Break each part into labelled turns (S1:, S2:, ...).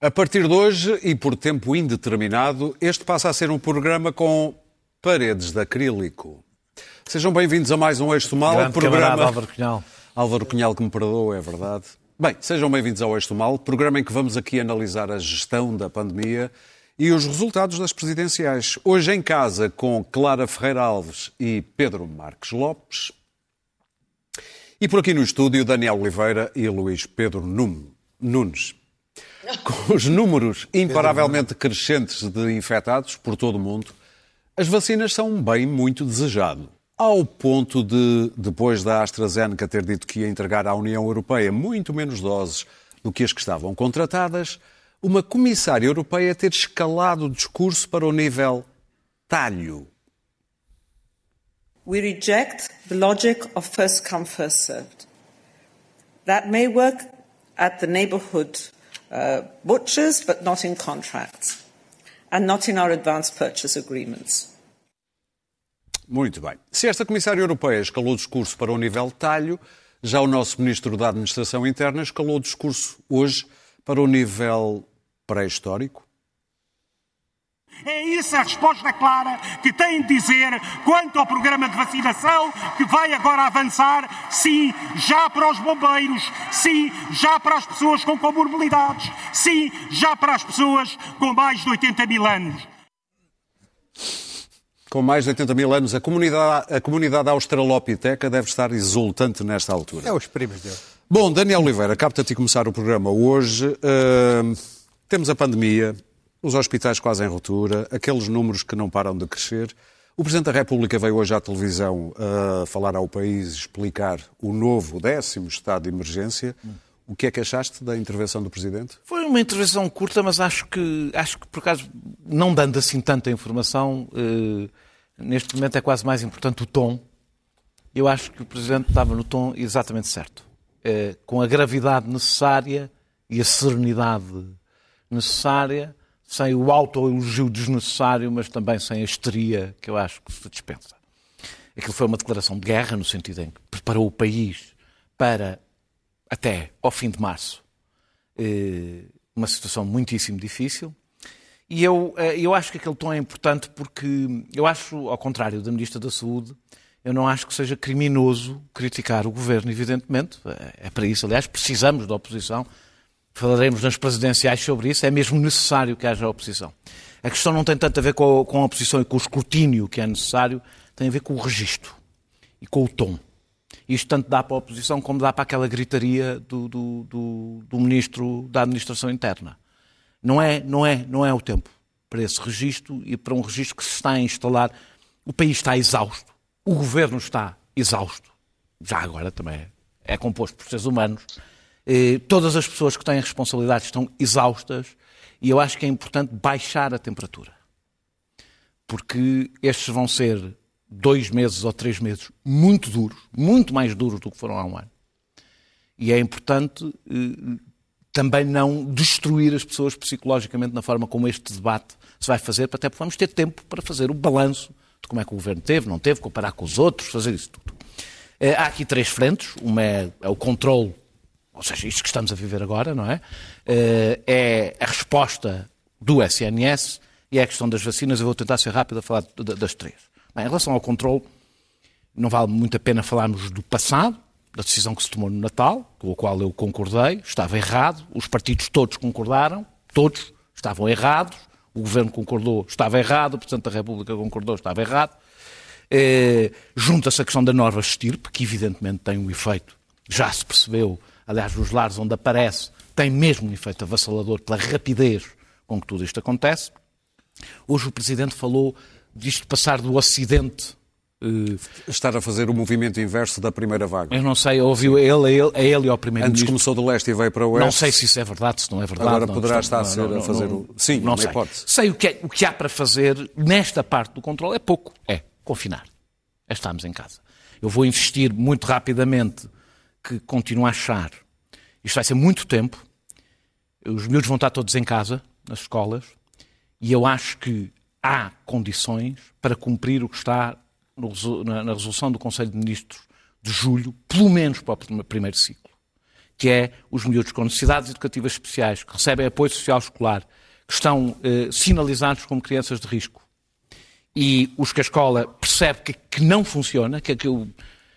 S1: A partir de hoje e por tempo indeterminado, este passa a ser um programa com paredes de acrílico. Sejam bem-vindos a mais um Eixo Mal,
S2: Grande
S1: programa...
S2: Álvaro Cunhal.
S1: Álvaro Cunhal que me perdoa, é verdade. Bem, sejam bem-vindos ao Eixo Mal, programa em que vamos aqui analisar a gestão da pandemia e os resultados das presidenciais. Hoje em casa com Clara Ferreira Alves e Pedro Marques Lopes. E por aqui no estúdio, Daniel Oliveira e Luís Pedro Nunes. Com os números imparavelmente crescentes de infectados por todo o mundo, as vacinas são um bem muito desejado. Ao ponto de, depois da AstraZeneca ter dito que ia entregar à União Europeia muito menos doses do que as que estavam contratadas, uma comissária europeia ter escalado o discurso para o nível talho.
S3: We reject the logic of first come, first served. That may work at the neighbourhood uh, butchers, but not in contracts and not in our purchase agreements.
S1: Muito bem. Se esta comissária europeia escalou o discurso para o nível talho, já o nosso ministro da Administração Interna escalou o discurso hoje para o nível pré-histórico.
S4: É isso a resposta clara que tem de dizer quanto ao programa de vacinação que vai agora avançar, sim, já para os bombeiros, sim, já para as pessoas com comorbilidades, sim, já para as pessoas com mais de 80 mil anos.
S1: Com mais de 80 mil anos, a comunidade, a comunidade australopiteca deve estar exultante nesta altura.
S2: É os primos dele.
S1: Bom, Daniel Oliveira, capta-te começar o programa hoje. Ahm, temos a pandemia, os hospitais quase em ruptura, aqueles números que não param de crescer. O Presidente da República veio hoje à televisão a falar ao país, explicar o novo décimo estado de emergência. O que é que achaste da intervenção do Presidente?
S2: Foi uma intervenção curta, mas acho que, acho que por acaso, não dando assim tanta informação, eh, neste momento é quase mais importante o tom. Eu acho que o Presidente estava no tom exatamente certo. Eh, com a gravidade necessária e a serenidade necessária, sem o autoelogio desnecessário, mas também sem a histeria que eu acho que se dispensa. Aquilo foi uma declaração de guerra, no sentido em que preparou o país para, até ao fim de março, eh, uma situação muitíssimo difícil. E eu, eh, eu acho que aquele tom é importante porque eu acho, ao contrário da Ministra da Saúde, eu não acho que seja criminoso criticar o governo, evidentemente. É para isso, aliás, precisamos da oposição. Falaremos nas presidenciais sobre isso. É mesmo necessário que haja oposição. A questão não tem tanto a ver com a, com a oposição e com o escrutínio que é necessário, tem a ver com o registro e com o tom. Isto tanto dá para a oposição como dá para aquela gritaria do, do, do, do ministro da Administração Interna. Não é, não, é, não é o tempo para esse registro e para um registro que se está a instalar. O país está exausto, o governo está exausto. Já agora também é, é composto por seres humanos. Eh, todas as pessoas que têm responsabilidades estão exaustas e eu acho que é importante baixar a temperatura. Porque estes vão ser dois meses ou três meses muito duros, muito mais duros do que foram há um ano. E é importante eh, também não destruir as pessoas psicologicamente na forma como este debate se vai fazer, até porque vamos ter tempo para fazer o balanço de como é que o governo teve, não teve, comparar com os outros, fazer isso tudo. Eh, Há aqui três frentes. Uma é, é o controle, ou seja, isto que estamos a viver agora, não é? Eh, É a resposta do SNS e é a questão das vacinas. Eu vou tentar ser rápido a falar da- das três. Bem, em relação ao controle, não vale muito a pena falarmos do passado, da decisão que se tomou no Natal, com a qual eu concordei, estava errado, os partidos todos concordaram, todos estavam errados, o Governo concordou, estava errado, o Presidente da República concordou, estava errado. Eh, Junta-se a questão da nova estirpe, que evidentemente tem um efeito, já se percebeu, aliás, nos lares onde aparece, tem mesmo um efeito avassalador pela rapidez com que tudo isto acontece. Hoje o Presidente falou disto passar do Ocidente
S1: Estar a fazer o movimento inverso da primeira vaga.
S2: Eu não sei, ouviu ele, a ele, a ele e ao
S1: Antes
S2: Primeiro-Ministro.
S1: começou do leste e veio para o oeste.
S2: Não sei se isso é verdade, se não é verdade.
S1: Agora
S2: não,
S1: poderá
S2: não,
S1: estar a ser a fazer o- Sim,
S2: não sei.
S1: hipótese.
S2: Sei o que, é, o que há para fazer nesta parte do controle. É pouco. É confinar. É estarmos em casa. Eu vou insistir muito rapidamente que continuo a achar. Isto vai ser muito tempo. Os miúdos vão estar todos em casa, nas escolas, e eu acho que há condições para cumprir o que está na, resolução do Conselho de Ministros de julho, pelo menos para o prim- primeiro ciclo, que é os miúdos com necessidades educativas especiais, que recebem apoio social escolar, que estão eh, sinalizados como crianças de risco, e os que a escola percebe que, que não funciona, que aquilo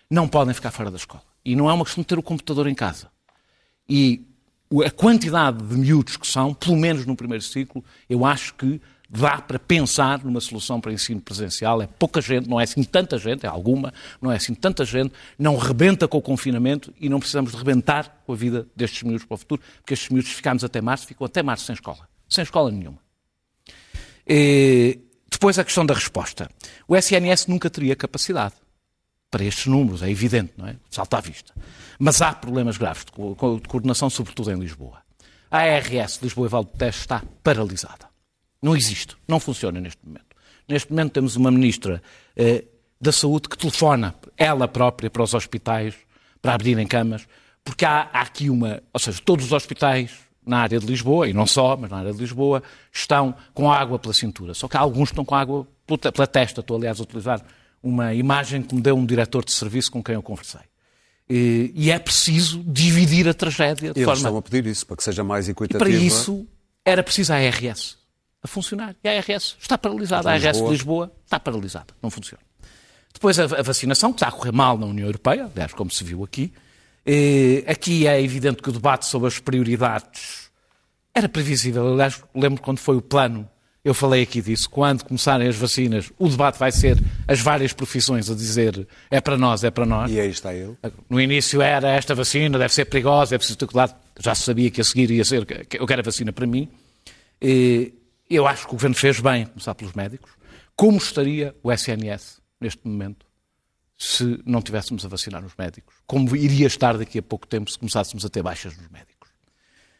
S2: não podem ficar fora da escola. E não é uma questão de ter o computador em casa. E a quantidade de miúdos que são, pelo menos no primeiro ciclo, eu acho que dá para pensar numa solução para ensino presencial. É pouca gente, não é assim tanta gente, é alguma, não é assim tanta gente, não rebenta com o confinamento e não precisamos de rebentar com a vida destes miúdos para o futuro, porque estes miúdos ficamos até março, ficam até março sem escola. Sem escola nenhuma. E depois a questão da resposta. O SNS nunca teria capacidade para estes números, é evidente, não é? Salta à vista. Mas há problemas graves de coordenação, sobretudo em Lisboa. A ARS Lisboa e Val do Teste está paralisada. Não existe, não funciona neste momento. Neste momento temos uma ministra eh, da Saúde que telefona, ela própria, para os hospitais, para abrirem camas, porque há, há aqui uma. Ou seja, todos os hospitais na área de Lisboa, e não só, mas na área de Lisboa, estão com água pela cintura. Só que alguns estão com água pela testa. Estou, aliás, a utilizar uma imagem que me deu um diretor de serviço com quem eu conversei. E, e é preciso dividir a tragédia de
S1: Eles
S2: forma...
S1: estão a pedir isso, para que seja mais equitativo.
S2: E para isso era preciso a ARS a funcionar. E a ARS está paralisada. A ARS de Lisboa está paralisada, não funciona. Depois a, vacinação, que está a correr mal na União Europeia, aliás, como se viu aqui. Aqui é evidente que o debate sobre as prioridades era previsível. Aliás, lembro quando foi o plano, eu falei aqui disso, quando começarem as vacinas, o debate vai ser as várias profissões a dizer é para nós, é para nós.
S1: E aí está ele.
S2: No início era esta vacina, deve ser perigosa, é preciso ter cuidado. Já se sabia que a seguir ia ser, eu quero a vacina para mim. E, eu acho que o Governo fez bem, começar pelos médicos. Como estaria o SNS neste momento se não tivéssemos a vacinar os médicos? Como iria estar daqui a pouco tempo se começássemos a ter baixas nos médicos?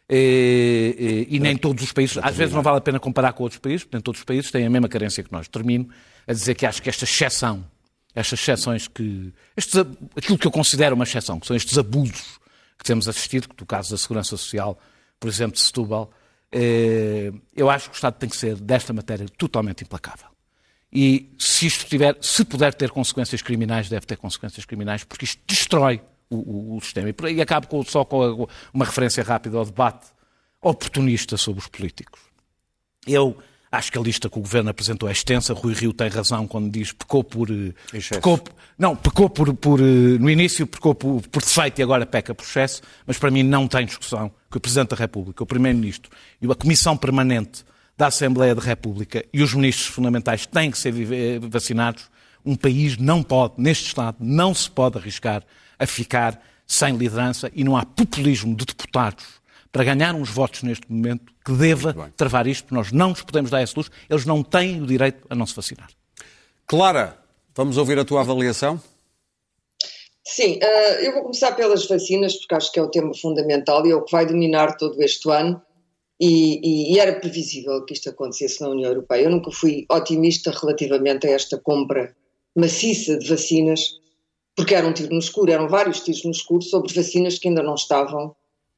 S2: E, e, e nem todos os países, às vezes não vale a pena comparar com outros países, porque nem todos os países têm a mesma carência que nós. Termino a dizer que acho que esta exceção, estas exceções que. Estes, aquilo que eu considero uma exceção, que são estes abusos que temos assistido, que no caso da Segurança Social, por exemplo, de Setúbal, eh, eu acho que o Estado tem que ser, desta matéria, totalmente implacável. E se isto tiver, se puder ter consequências criminais, deve ter consequências criminais, porque isto destrói o, o, sistema. E por aí acabo com, só com uma referência rápida ao debate oportunista sobre os políticos. Eu Acho que a lista que o Governo apresentou é extensa. Rui Rio tem razão quando diz pecou por... Eh, pecou, não, pecou por, por... Eh, no início pecou por, por defeito e agora peca por excesso, mas para mim não tem discussão que o Presidente da República, o Primeiro-Ministro e a Comissão Permanente da Assembleia da República e os ministros fundamentais têm que ser eh, vacinados. Um país não pode, neste Estado, não se pode arriscar a ficar sem liderança e não há populismo de deputados para ganhar uns votos neste momento que deva travar isto, porque nós não nos podemos dar essa luz, eles não têm o direito a não se vacinar.
S1: Clara, vamos ouvir a tua avaliação?
S5: Sim, uh, eu vou começar pelas vacinas, porque acho que é o tema fundamental e é o que vai dominar todo este ano. E, e, e, era previsível que isto acontecesse na União Europeia. Eu nunca fui otimista relativamente a esta compra maciça de vacinas, porque era um tiro no escuro, eram vários tiros no escuro sobre vacinas que ainda não estavam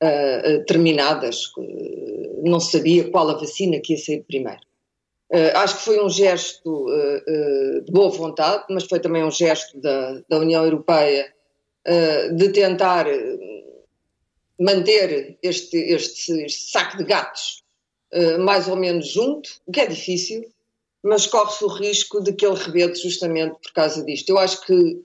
S5: uh, terminadas, uh, não se sabia qual a vacina que ia sair primeiro. Uh, acho que foi um gesto de boa vontade, mas foi também um gesto da, da União Europeia de tentar manter este, este, este, saco de gatos mais ou menos junto, o que é difícil, mas corre-se o risco de que ele rebente justamente por causa disto. Eu acho que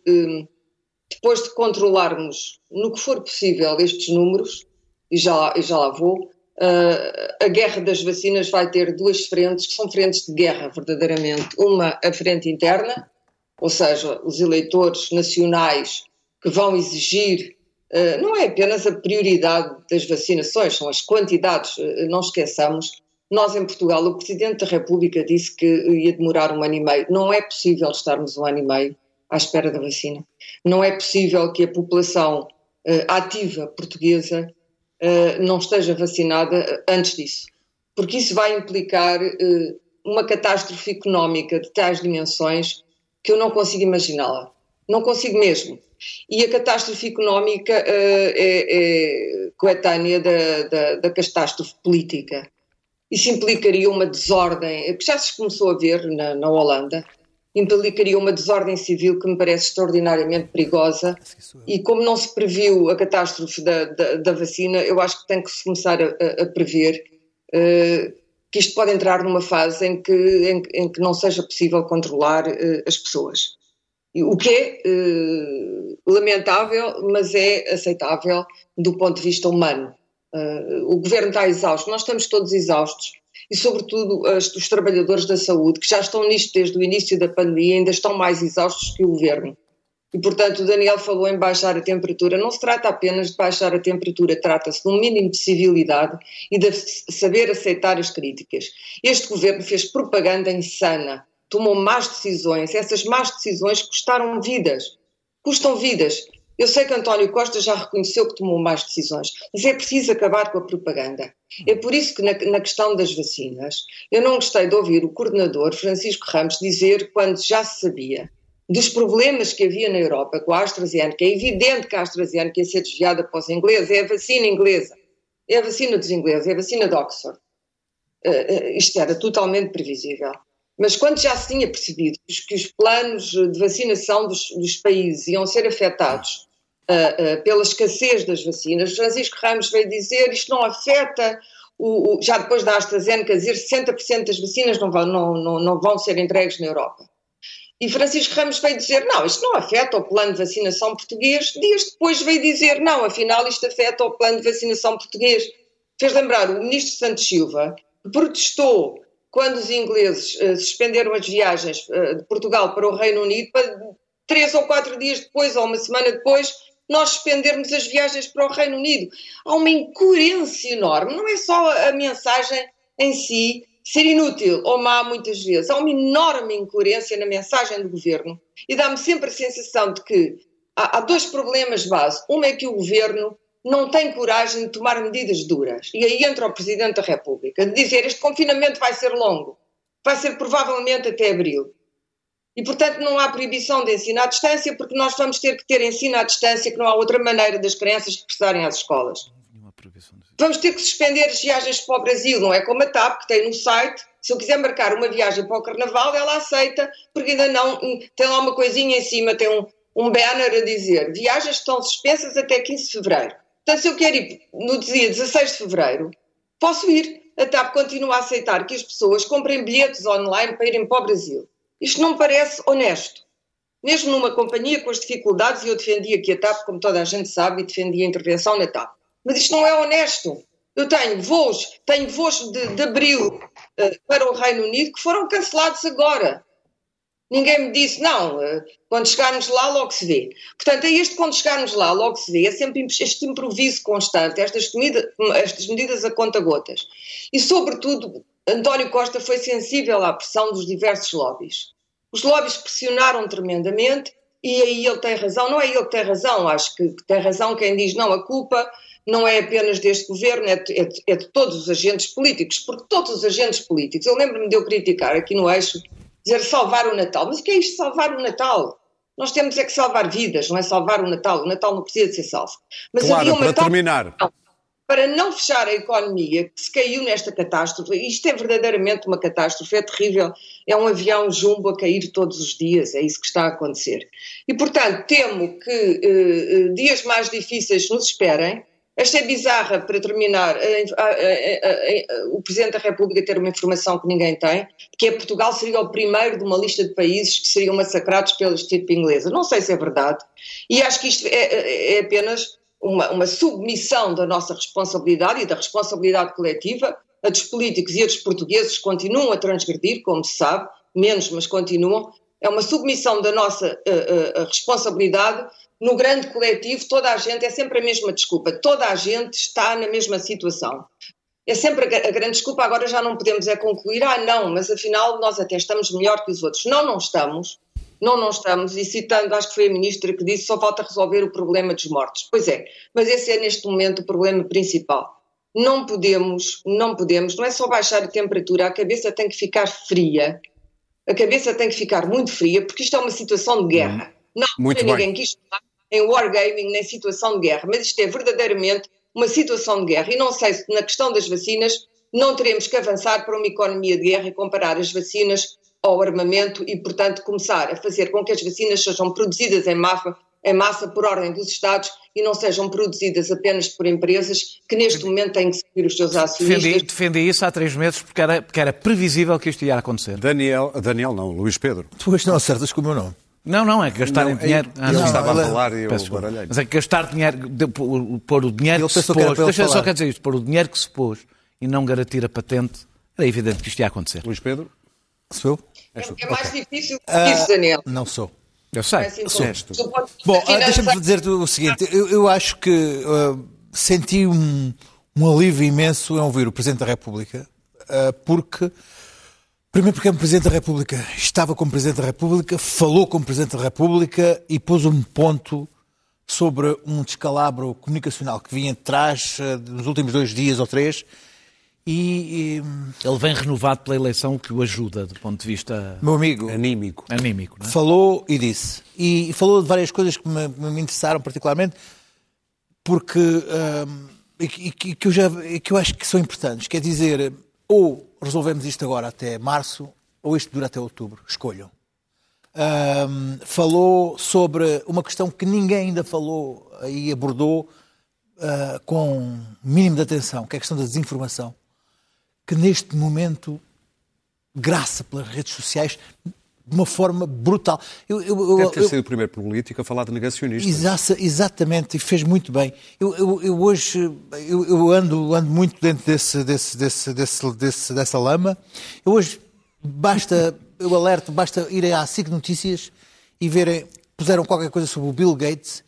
S5: depois de controlarmos no que for possível estes números, e já, e já lá vou, uh, a guerra das vacinas vai ter duas frentes, que são frentes de guerra, verdadeiramente. Uma, a frente interna, ou seja, os eleitores nacionais que vão exigir, uh, não é apenas a prioridade das vacinações, são as quantidades, uh, não esqueçamos. Nós, em Portugal, o Presidente da República disse que ia demorar um ano e meio. Não é possível estarmos um ano e meio à espera da vacina. Não é possível que a população ativa portuguesa uh, não esteja vacinada antes disso, porque isso vai implicar uh, uma catástrofe económica de tais dimensões que eu não consigo imaginá-la. Não consigo mesmo. E a catástrofe económica uh, é, é, coetânea da, da, da catástrofe política. Isso implicaria uma desordem, que já se começou a ver na, na Holanda, implicaria uma desordem civil que me parece extraordinariamente perigosa e como não se previu a catástrofe da, da, da vacina, eu acho que tem que se começar a, a prever uh, que isto pode entrar numa fase em que, em, em que não seja possível controlar uh, as pessoas. O que é uh, lamentável, mas é aceitável do ponto de vista humano. o governo está exausto, nós estamos todos exaustos e, sobretudo, as, os trabalhadores da saúde, que já estão nisto desde o início da pandemia, ainda estão mais exaustos que o governo. E, portanto, o Daniel falou em baixar a temperatura. Não se trata apenas de baixar a temperatura, trata-se de um mínimo de civilidade e de saber aceitar as críticas. Este governo fez propaganda insana, tomou más decisões. Essas más decisões custaram vidas. Custam vidas. Eu sei que António Costa já reconheceu que tomou más decisões, mas é preciso acabar com a propaganda. É por isso que, na, na, questão das vacinas, eu não gostei de ouvir o coordenador Francisco Ramos dizer, quando já se sabia dos problemas que havia na Europa com a AstraZeneca, é evidente que a AstraZeneca ia ser desviada para os ingleses, é a vacina inglesa, é a vacina dos ingleses, é a vacina de Oxford. Uh, isto era totalmente previsível. Mas quando já se tinha percebido que os planos de vacinação dos, dos países iam ser afetados uh, uh, pela escassez das vacinas. Francisco Ramos veio dizer isto não afeta, o, o, já depois da AstraZeneca, dizer 60% das vacinas não vão, não, não, não vão ser entregues na Europa. E Francisco Ramos veio dizer, não, isto não afeta o plano de vacinação português. Dias depois veio dizer, não, afinal isto afeta o plano de vacinação português. Fez lembrar o ministro Santos Silva, que protestou quando os ingleses uh, suspenderam as viagens uh, de Portugal para o Reino Unido, para três ou quatro dias depois, ou uma semana depois, nós suspendermos as viagens para o Reino Unido. Há uma incoerência enorme. Não é só a mensagem em si ser inútil ou má muitas vezes. Há uma enorme incoerência na mensagem do governo e dá-me sempre a sensação de que há, há dois problemas base. Um é que o governo não tem coragem de tomar medidas duras. E aí entra o Presidente da República, de dizer este confinamento vai ser longo, vai ser provavelmente até abril. E, portanto, não há proibição de ensino à distância, porque nós vamos ter que ter ensino à distância, que não há outra maneira das crianças regressarem às escolas. Vamos ter que suspender as viagens para o Brasil, não é como a TAP, que tem no site, se eu quiser marcar uma viagem para o Carnaval, ela aceita, porque ainda não tem lá uma coisinha em cima, tem um, um banner a dizer viagens estão suspensas até 15 de Fevereiro. Portanto, se eu quero ir no dia 16 de Fevereiro, posso ir. A TAP continua a aceitar que as pessoas comprem bilhetes online para irem para o Brasil. Isto não me parece honesto. Mesmo numa companhia com as dificuldades, e eu defendia aqui a TAP, como toda a gente sabe, e defendia a intervenção na TAP. Mas isto não é honesto. Eu tenho voos, tenho voos de, de abril uh, para o Reino Unido que foram cancelados agora. Ninguém me disse, não, uh, quando chegarmos lá logo se vê. Portanto, é este quando chegarmos lá logo se vê, é sempre este improviso constante, estas, comida, estas medidas a conta gotas. E, sobretudo, António Costa foi sensível à pressão dos diversos lobbies. Os lobbies pressionaram tremendamente e aí ele tem razão. Não é ele que tem razão, acho que, tem razão quem diz não, a culpa não é apenas deste governo, é de, é, de, é de, todos os agentes políticos, porque todos os agentes políticos, eu lembro-me de eu criticar aqui no eixo, dizer salvar o Natal. Mas o que é isto salvar o Natal? Nós temos é que salvar vidas, não é salvar o Natal. O Natal não precisa de ser salvo.
S1: Mas claro, para terminar,
S5: para não fechar a economia que se caiu nesta catástrofe, isto é verdadeiramente uma catástrofe, é terrível, é um avião jumbo a cair todos os dias, é isso que está a acontecer. E, portanto, temo que uh, dias mais difíceis nos esperem. Esta é bizarra, para terminar, o Presidente da República ter uma informação que ninguém tem, que é Portugal seria o primeiro de uma lista de países que seriam massacrados pela estirpe inglesa. Não sei se é verdade. E acho que isto é, é, é apenas uma, uma submissão da nossa responsabilidade e da responsabilidade coletiva. A dos políticos e a dos portugueses continuam a transgredir, como se sabe, menos, mas continuam. É uma submissão da nossa uh, uh, responsabilidade no grande coletivo. Toda a gente, é sempre a mesma desculpa, toda a gente está na mesma situação. É sempre a, grande desculpa, agora já não podemos é concluir, ah não, mas afinal nós até estamos melhor que os outros. Não, não estamos não, não estamos, e citando, acho que foi a ministra que disse, só falta resolver o problema dos mortos. Pois é, mas esse é neste momento o problema principal. Não podemos, não podemos, não é só baixar a temperatura, a cabeça tem que ficar fria, a cabeça tem que ficar muito fria, porque isto é uma situação de guerra. Hum, não, muito ninguém quis falar em wargaming nem situação de guerra, mas isto é verdadeiramente uma situação de guerra. E não sei se na questão das vacinas não teremos que avançar para uma economia de guerra e comparar as vacinas ao armamento e, portanto, começar a fazer com que as vacinas sejam produzidas em massa, em massa por ordem dos Estados e não sejam produzidas apenas por empresas que neste momento têm que seguir os seus acionistas.
S2: Defendi, defendi isso há três meses porque era, porque era previsível que isto ia acontecer.
S1: Daniel, Daniel não, Luís Pedro.
S6: Tu não acertas com o meu nome.
S2: Não, não, é que gastar
S1: Não,
S2: em dinheiro. Ah,
S1: eu
S2: não,
S1: estava a falar e eu baralhei.
S2: Mas é que gastar dinheiro, de- pôr o dinheiro
S6: Ele
S2: que se
S6: que
S2: pôs, deixa só
S6: falar.
S2: quer dizer isto, pôr o dinheiro que se pôs e não garantir a patente, era evidente que isto ia acontecer.
S1: Luís Pedro?
S6: Sou eu?
S5: É, é mais difícil que isso, Daniel.
S6: Não sou.
S2: Eu sei.
S5: É assim,
S1: Sou.
S5: do- do
S6: Bom, ah,
S5: financeiro-
S6: deixa-me dizer o seguinte. Eu, eu acho que ah, senti um, um alívio imenso em ouvir o Presidente da República, ah, porque, primeiro porque é um Presidente da República, estava como Presidente da República, falou como Presidente da República e pôs um ponto sobre um descalabro comunicacional que vinha de trás ah, nos últimos dois dias ou três e, e,
S2: Ele vem renovado pela eleição, o que o ajuda do ponto de vista
S6: meu amigo,
S1: Anímico.
S2: anímico. Não é?
S6: falou e disse. E falou de várias coisas que me, me interessaram particularmente, porque hum, e, que- e que- eu já e que eu acho que são importantes. Quer dizer, ou resolvemos isto agora até março, ou isto dura até outubro. Escolham. Hum, falou sobre uma questão que ninguém ainda falou e abordou ah, com mínimo de atenção, que é a questão da desinformação, que neste momento graça pelas redes sociais de uma forma brutal. Eu, eu-
S1: Deve ter
S6: eu-
S1: sido o primeiro político a falar de negacionistas.
S6: Exa- exatamente, e fez muito bem. Eu, hoje eu, ando, ando muito dentro desse, desse, desse, desse, desse- dessa lama. Eu hoje basta, eu alerto, basta ir à SIC Notícias e verem, puseram qualquer coisa sobre o Bill Gates.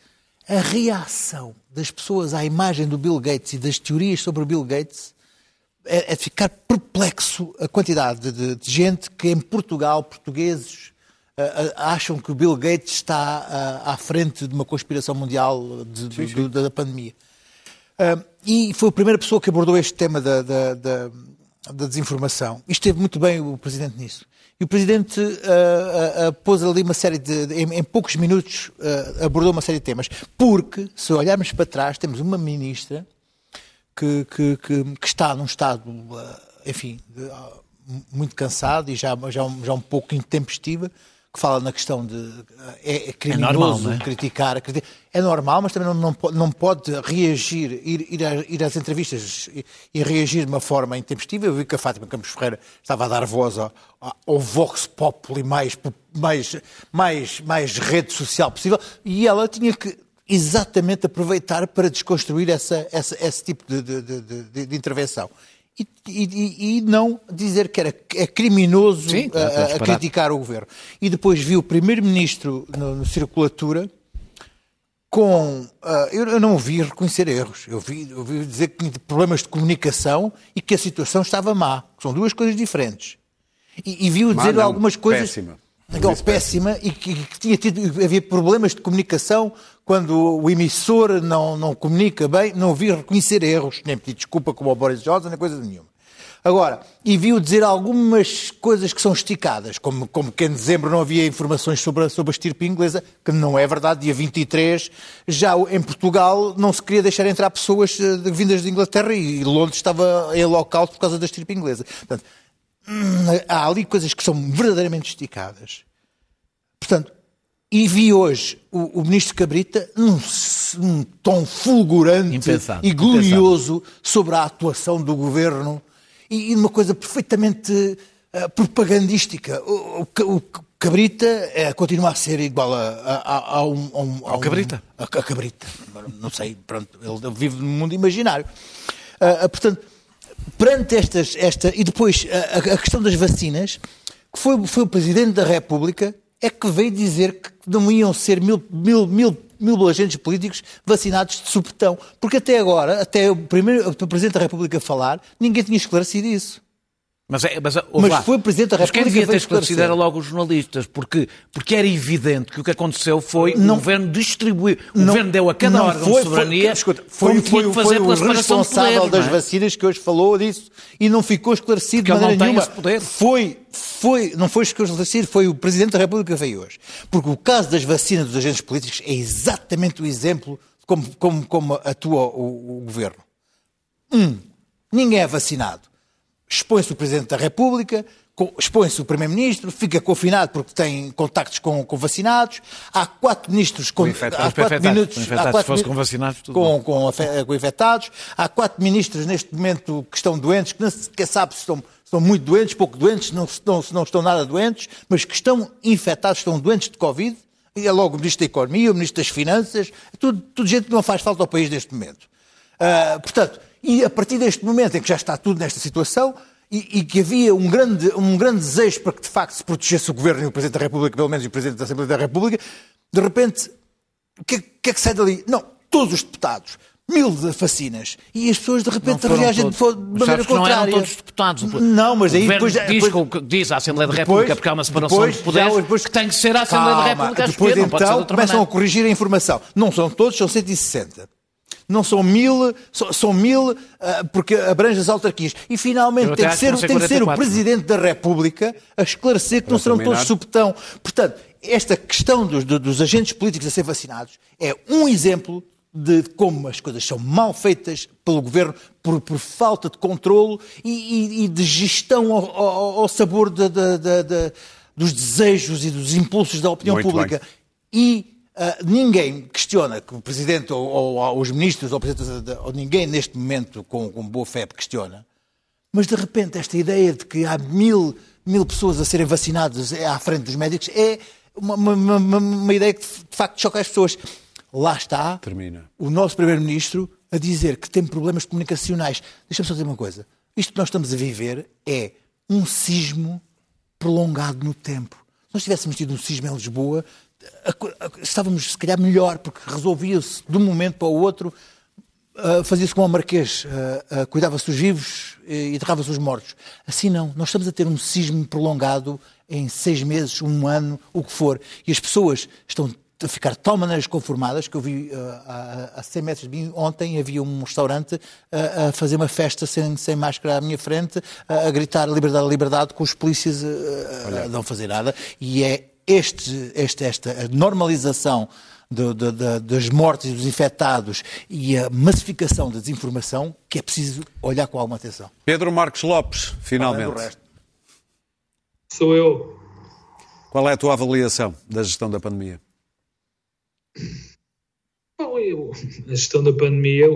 S6: A reação das pessoas à imagem do Bill Gates e das teorias sobre o Bill Gates é, é de ficar perplexo a quantidade de, de gente que em Portugal, portugueses, acham que o Bill Gates está à frente de uma conspiração mundial de- do- do- da pandemia. E foi a primeira pessoa que abordou este tema da, da- da- da desinformação. E esteve muito bem o Presidente nisso. E o Presidente ah, ah, pôs ali uma série de. de- em, em poucos minutos ah, abordou uma série de temas. Porque, se olharmos para trás, temos uma ministra que, que- que- que está num estado, ah, enfim, de, ah, muito cansado e já, já, um- já um pouco intempestiva, que fala na questão de ah, é, é criminoso
S2: normal, não é?
S6: criticar, criti- é normal, mas também não, não, pode, não pode reagir, ir, ir, a- ir às entrevistas e, e reagir de uma forma intempestiva. Eu vi que a Fátima Campos Ferreira estava a dar voz ao, ao Vox Populi mais, mais, mais, mais rede social possível e ela tinha que exatamente aproveitar para desconstruir essa, essa- esse tipo de, de- de- de- de intervenção. E, e- e não dizer que era, é criminoso
S2: Sim,
S6: a-
S2: é
S6: a, a criticar o governo. E depois vi o primeiro-ministro no, no Circulatura com. ah, eu, eu não o vi reconhecer erros. Eu vi, eu vi dizer que tinha problemas de comunicação e que a situação estava má. que São duas coisas diferentes. E, e viu dizer
S1: não,
S6: algumas coisas.
S1: péssima.
S6: Não,
S1: Disse
S6: péssima e que, que tinha tido, havia problemas de comunicação quando o emissor não, não comunica bem, não vi reconhecer erros, nem pedir desculpa como o Boris Johnson, nem coisa nenhuma. Agora, e viu dizer algumas coisas que são esticadas, como, como que em dezembro não havia informações sobre a, sobre a estirpe inglesa, que não é verdade, dia 23, já em Portugal não se queria deixar entrar pessoas eh, vindas de Inglaterra e Londres estava em local por causa da estirpe inglesa. Portanto, hum, há ali coisas que são verdadeiramente esticadas. Portanto, e vi hoje o, o ministro Cabrita num, tom fulgurante
S2: Impensável,
S6: e glorioso sobre a atuação do governo e, e uma coisa perfeitamente ah, propagandística. O, o o Cabrita eh, continua a ser igual a, a, a- a um, a um- um-
S2: Cabrita?
S6: a, Cabrita. Não sei, pronto, ele vive num mundo imaginário. Ah, portanto, perante estas, esta, e depois a questão das vacinas, que foi, foi o Presidente da República é que veio dizer que não iam ser mil, mil, mil, mil agentes políticos vacinados de supetão. Porque até agora, até o, primeiro, o Presidente da República falar, ninguém tinha esclarecido isso.
S2: Mas, é, mas,
S6: Mas
S2: lá.
S6: foi o Presidente da
S2: Mas quem
S6: República
S2: devia ter esclarecido era logo os jornalistas, porque, porque era evidente que o que aconteceu foi
S6: Não-
S2: o governo distribuir. O
S6: Não-
S2: governo deu a cada
S6: não
S2: órgão
S6: foi-
S2: soberania
S6: Foi, escuta, foi, foi,
S2: que
S6: foi
S2: fazer
S6: o
S2: pela de
S6: responsável
S2: poderes,
S6: das
S2: é?
S6: vacinas que hoje falou disso e não ficou esclarecido
S2: Porque
S6: de maneira nenhuma.
S2: poder.
S6: Foi, foi, não foi esclarecido, foi o Presidente da República que veio hoje. Porque o caso das vacinas dos agentes políticos é exatamente o exemplo de como, como, como atua o, o governo. Um, ninguém é vacinado. Expõe-se o Presidente da República, expõe-se o Primeiro-Ministro, fica confinado porque tem contactos com, com vacinados. Há quatro ministros com,
S2: há quatro minutos, há quatro, com vacinados,
S6: com, com, com, infectados. Há quatro ministros neste momento que estão doentes, que não sequer sabe se estão, estão muito doentes, pouco doentes, não estão, não estão nada doentes, mas que estão infectados, estão doentes de Covid. E é logo o Ministro da Economia, o Ministro das Finanças, tudo, tudo gente que não faz falta ao país neste momento. Uh, portanto, e a partir deste momento em que já está tudo nesta situação, e, e, que havia um grande, um grande desejo para que de facto se protegesse o Governo e o Presidente da República, pelo menos o Presidente da Assembleia da República, de repente, o que, que, é que sai dali? Não, todos os deputados, mil vacinas, e as pessoas de repente reagem de, de maneira contrária. Não
S2: eram todos os deputados.
S6: Não, mas aí depois...
S2: Diz, depois, diz à Assembleia da República, depois, porque há uma separação depois, de poderes, depois, que tem que ser a Assembleia calma, da República a
S6: Depois
S2: escolher,
S6: então começam maneira. a corrigir a informação. Não são todos, são 160 não são mil, são mil uh, porque abrange as autarquias. E finalmente tem que, ser, tem que ser o Presidente da República a esclarecer que não serão todos subtão. Portanto, esta questão dos, dos agentes políticos a ser vacinados é um exemplo de como as coisas são mal feitas pelo governo por, por falta de controle e, e, e de gestão ao, ao, ao sabor de, de, de, dos desejos e dos impulsos da opinião Muito pública. Bem. E Uh, ninguém questiona que o Presidente ou, ou, ou os ministros ou, ou, ninguém neste momento com, com, boa fé questiona, mas de repente esta ideia de que há mil, mil pessoas a serem vacinadas à frente dos médicos é uma, uma, uma, uma ideia que de facto choca as pessoas. Lá está
S1: Termina.
S6: o nosso Primeiro-Ministro a dizer que tem problemas comunicacionais. Deixa-me só dizer uma coisa. Isto que nós estamos a viver é um sismo prolongado no tempo. Se nós tivéssemos tido um sismo em Lisboa, estávamos se calhar melhor, porque resolvia-se de um momento para o outro, uh, fazia-se como o Marquês, uh, uh, cuidava-se dos vivos e enterrava-se os mortos. Assim não, nós estamos a ter um sismo prolongado em seis meses, um ano, o que for, e as pessoas estão a ficar de tal maneira conformadas que eu vi a, a 100 metros de mim ontem havia um restaurante a fazer uma festa sem, sem máscara à minha frente, a gritar liberdade, liberdade, com os polícias a não fazer nada. E é este, este, esta normalização de, de, de, das mortes e dos infectados e a massificação da desinformação que é preciso olhar com alguma atenção.
S1: Pedro Marcos Lopes, finalmente.
S7: Sou eu.
S1: Qual é a tua avaliação da gestão da pandemia?
S7: Bom, eu, a gestão da pandemia,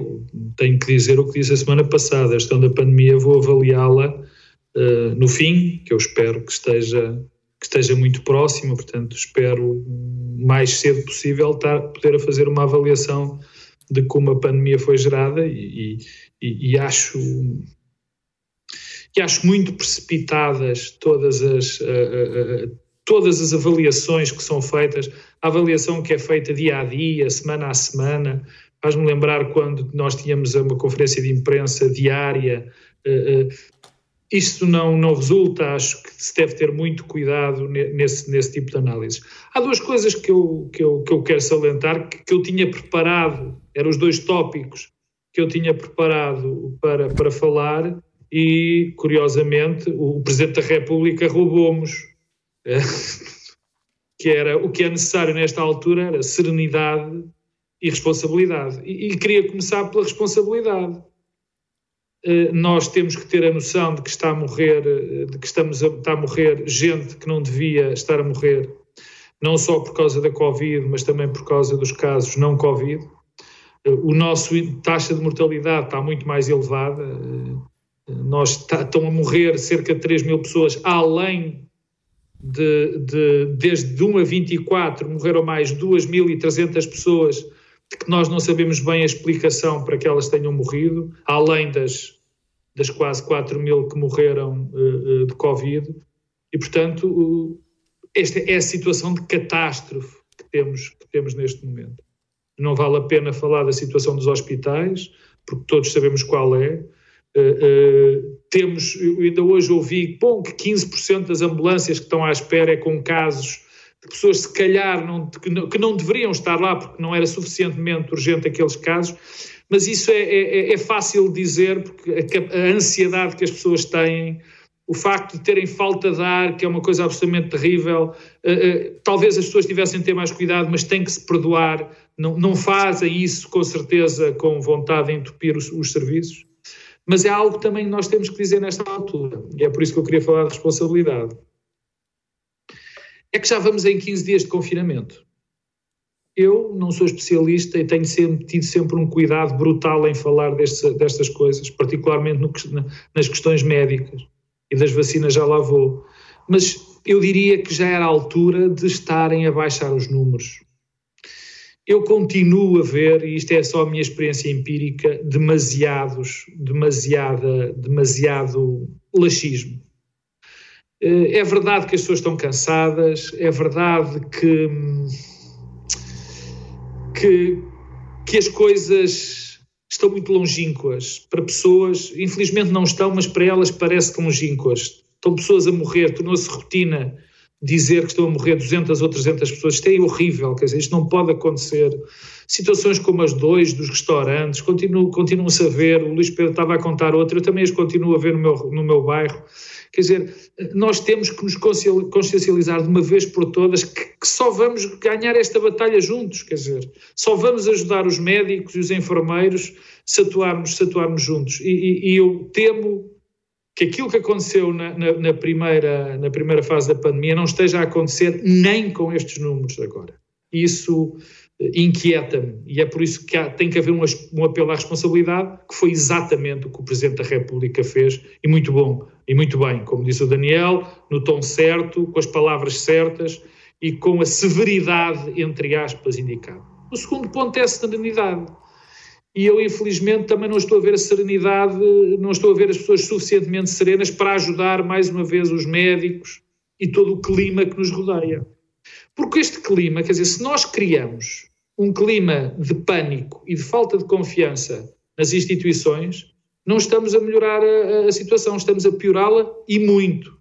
S7: tenho que dizer o que disse a semana passada. A gestão da pandemia vou avaliá-la uh, no fim, que eu espero que esteja que esteja muito próxima, portanto, espero mais cedo possível estar, poder fazer uma avaliação de como a pandemia foi gerada e, e, e acho e acho muito precipitadas todas as uh, uh, uh, todas as avaliações que são feitas, a avaliação que é feita dia a dia, semana a semana, faz-me lembrar quando nós tínhamos uma conferência de imprensa diária, isso não, não resulta, acho que se deve ter muito cuidado nesse, nesse tipo de análise. Há duas coisas que eu, que eu, que eu quero salientar, que, que eu tinha preparado, eram os dois tópicos que eu tinha preparado para, para falar e, curiosamente, o Presidente da República roubou-nos. que era o que é necessário nesta altura era serenidade e responsabilidade. E, e queria começar pela responsabilidade eh, nós temos que ter a noção de que está a morrer, eh, de que estamos a, está a morrer gente que não devia estar a morrer, não só por causa da Covid, mas também por causa dos casos não Covid. Eh, o nosso taxa de mortalidade está muito mais elevada. Nós está, estão a morrer cerca de 3 mil pessoas, além de, de desde 1 a 24 morreram mais 2.300 pessoas que nós não sabemos bem a explicação para que elas tenham morrido, além das das quase 4 mil que morreram uh, de Covid, e, portanto, uh, esta é a situação de catástrofe que temos, que temos neste momento. Não vale a pena falar da situação dos hospitais, porque todos sabemos qual é. Temos, ainda hoje ouvi bom, que 15% das ambulâncias que estão à espera é com casos de pessoas, se calhar, não, que, não, que não deveriam estar lá porque não era suficientemente urgente aqueles casos mas isso é, é, é fácil dizer, porque a, a, ansiedade que as pessoas têm, o facto de terem falta de ar, que é uma coisa absolutamente terrível, uh, uh, talvez as pessoas tivessem de ter mais cuidado, mas têm que se perdoar, não, não fazem isso com certeza com vontade de entupir os, os serviços. Mas é algo também que nós temos que dizer nesta altura, e é por isso que eu queria falar de responsabilidade. É que já vamos em 15 dias de confinamento. Eu não sou especialista e tenho sempre, tido sempre um cuidado brutal em falar destas coisas, particularmente no, nas questões médicas e das vacinas já lá vou. Mas eu diria que já era a altura de estarem a baixar os números. Eu continuo a ver, e isto é só a minha experiência empírica, demasiados, demasiada, demasiado laxismo. Eh, é verdade que as pessoas estão cansadas, é verdade que que, que as coisas estão muito longínquas para pessoas, infelizmente não estão, mas para elas parece que longínquas. Estão pessoas a morrer, tornou-se rotina dizer que estão a morrer 200 ou 300 pessoas. Isto é horrível, quer dizer, isto não pode acontecer. Situações como as dois dos restaurantes, continuam-se continuam a ver, o Luís Pedro estava a contar outra, eu também as continuo a ver no meu, no meu bairro. Quer dizer, nós temos que nos consciencializar de uma vez por todas que, que, só vamos ganhar esta batalha juntos, quer dizer, só vamos ajudar os médicos e os enfermeiros se atuarmos, se atuarmos juntos. E, e, e eu temo que aquilo que aconteceu na, na, na, primeira, na primeira fase da pandemia não esteja a acontecer nem com estes números agora. Isso inquieta-me e é por isso que há, tem que haver um, um, apelo à responsabilidade, que foi exatamente o que o Presidente da República fez, e muito bom, e muito bem, como disse o Daniel, no tom certo, com as palavras certas e com a severidade, entre aspas, indicada. O segundo ponto é a serenidade. E eu, infelizmente, também não estou a ver a serenidade, não estou a ver as pessoas suficientemente serenas para ajudar, mais uma vez, os médicos e todo o clima que nos rodeia. Porque este clima, quer dizer, se nós criamos um clima de pânico e de falta de confiança nas instituições, não estamos a melhorar a, a situação, estamos a piorá-la e muito.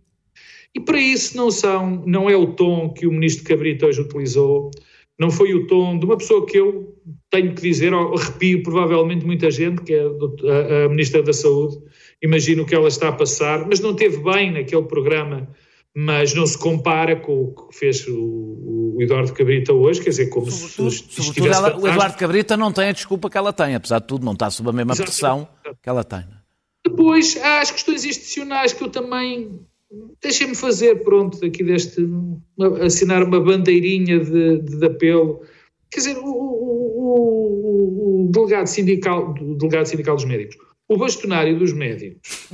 S7: E para isso não são, não é o tom que o ministro Cabrita hoje utilizou, não foi o tom de uma pessoa que eu tenho que dizer, arrepio provavelmente muita gente, que é a, a Ministra da Saúde, imagino que ela está a passar, mas não teve bem naquele programa mas não se compara com o que fez o, o Eduardo Cabrita hoje, quer dizer, como sobretudo, se, se
S2: sobretudo ela, O Eduardo Cabrita não tem a desculpa que ela tem, apesar de tudo, não está sob a mesma Exatamente. pressão que ela tem.
S7: Depois há as questões institucionais que eu também deixem-me fazer, pronto, daqui deste assinar uma bandeirinha de, de apelo. Quer dizer, o, o, o, delegado sindical, o delegado sindical dos médicos o bastonário dos médicos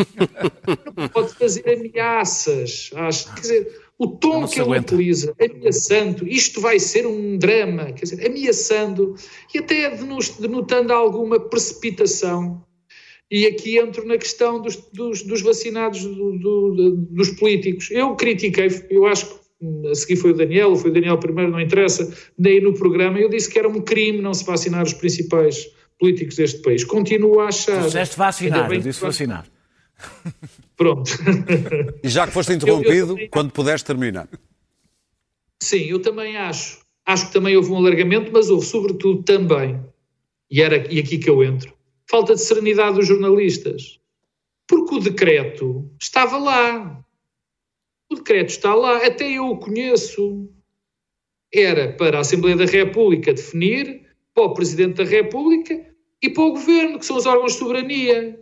S7: não pode fazer ameaças. Às, quer dizer, o tom que ele utiliza, ameaçando, isto vai ser um drama, quer dizer, ameaçando e até denotando alguma precipitação. E aqui entro na questão dos, dos, dos vacinados, do, do, dos políticos. Eu critiquei, eu acho que a seguir foi o Daniel, foi o Daniel primeiro, não interessa, nem no programa, eu disse que era um crime não se vacinar os principais políticos deste país. Continuo a achar.
S2: Disseste vacinar, eu disse vacinar.
S7: Pronto.
S1: E já que foste interrompido, eu, eu também... quando puderes terminar.
S7: Sim, eu também acho. Acho que também houve um alargamento, mas houve, sobretudo, também, e, era, e aqui que eu entro, falta de serenidade dos jornalistas. Porque o decreto estava lá. O decreto está lá, até eu o conheço. Era para a Assembleia da República definir, para o Presidente da República e para o governo, que são os órgãos de soberania.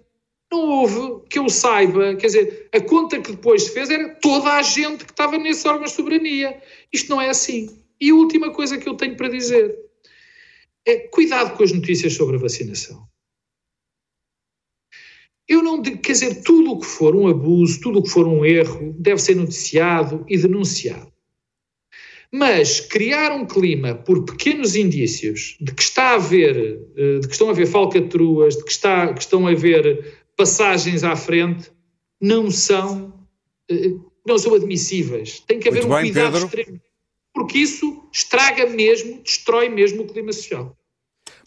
S7: Não houve, que eu saiba, quer dizer, a conta que depois se fez era toda a gente que estava nesses órgãos de soberania. Isto não é assim. E a última coisa que eu tenho para dizer é cuidado com as notícias sobre a vacinação. Eu não, quer dizer, tudo o que for um abuso, tudo o que for um erro, deve ser noticiado e denunciado. Mas criar um clima por pequenos indícios de que está a haver, eh, de que estão a haver falcatruas, de que, está, que estão a haver passagens à frente, não são, eh, não são admissíveis. Tem que haver Muito um bem, cuidado Pedro. extremo. Porque isso estraga mesmo, destrói mesmo o clima social.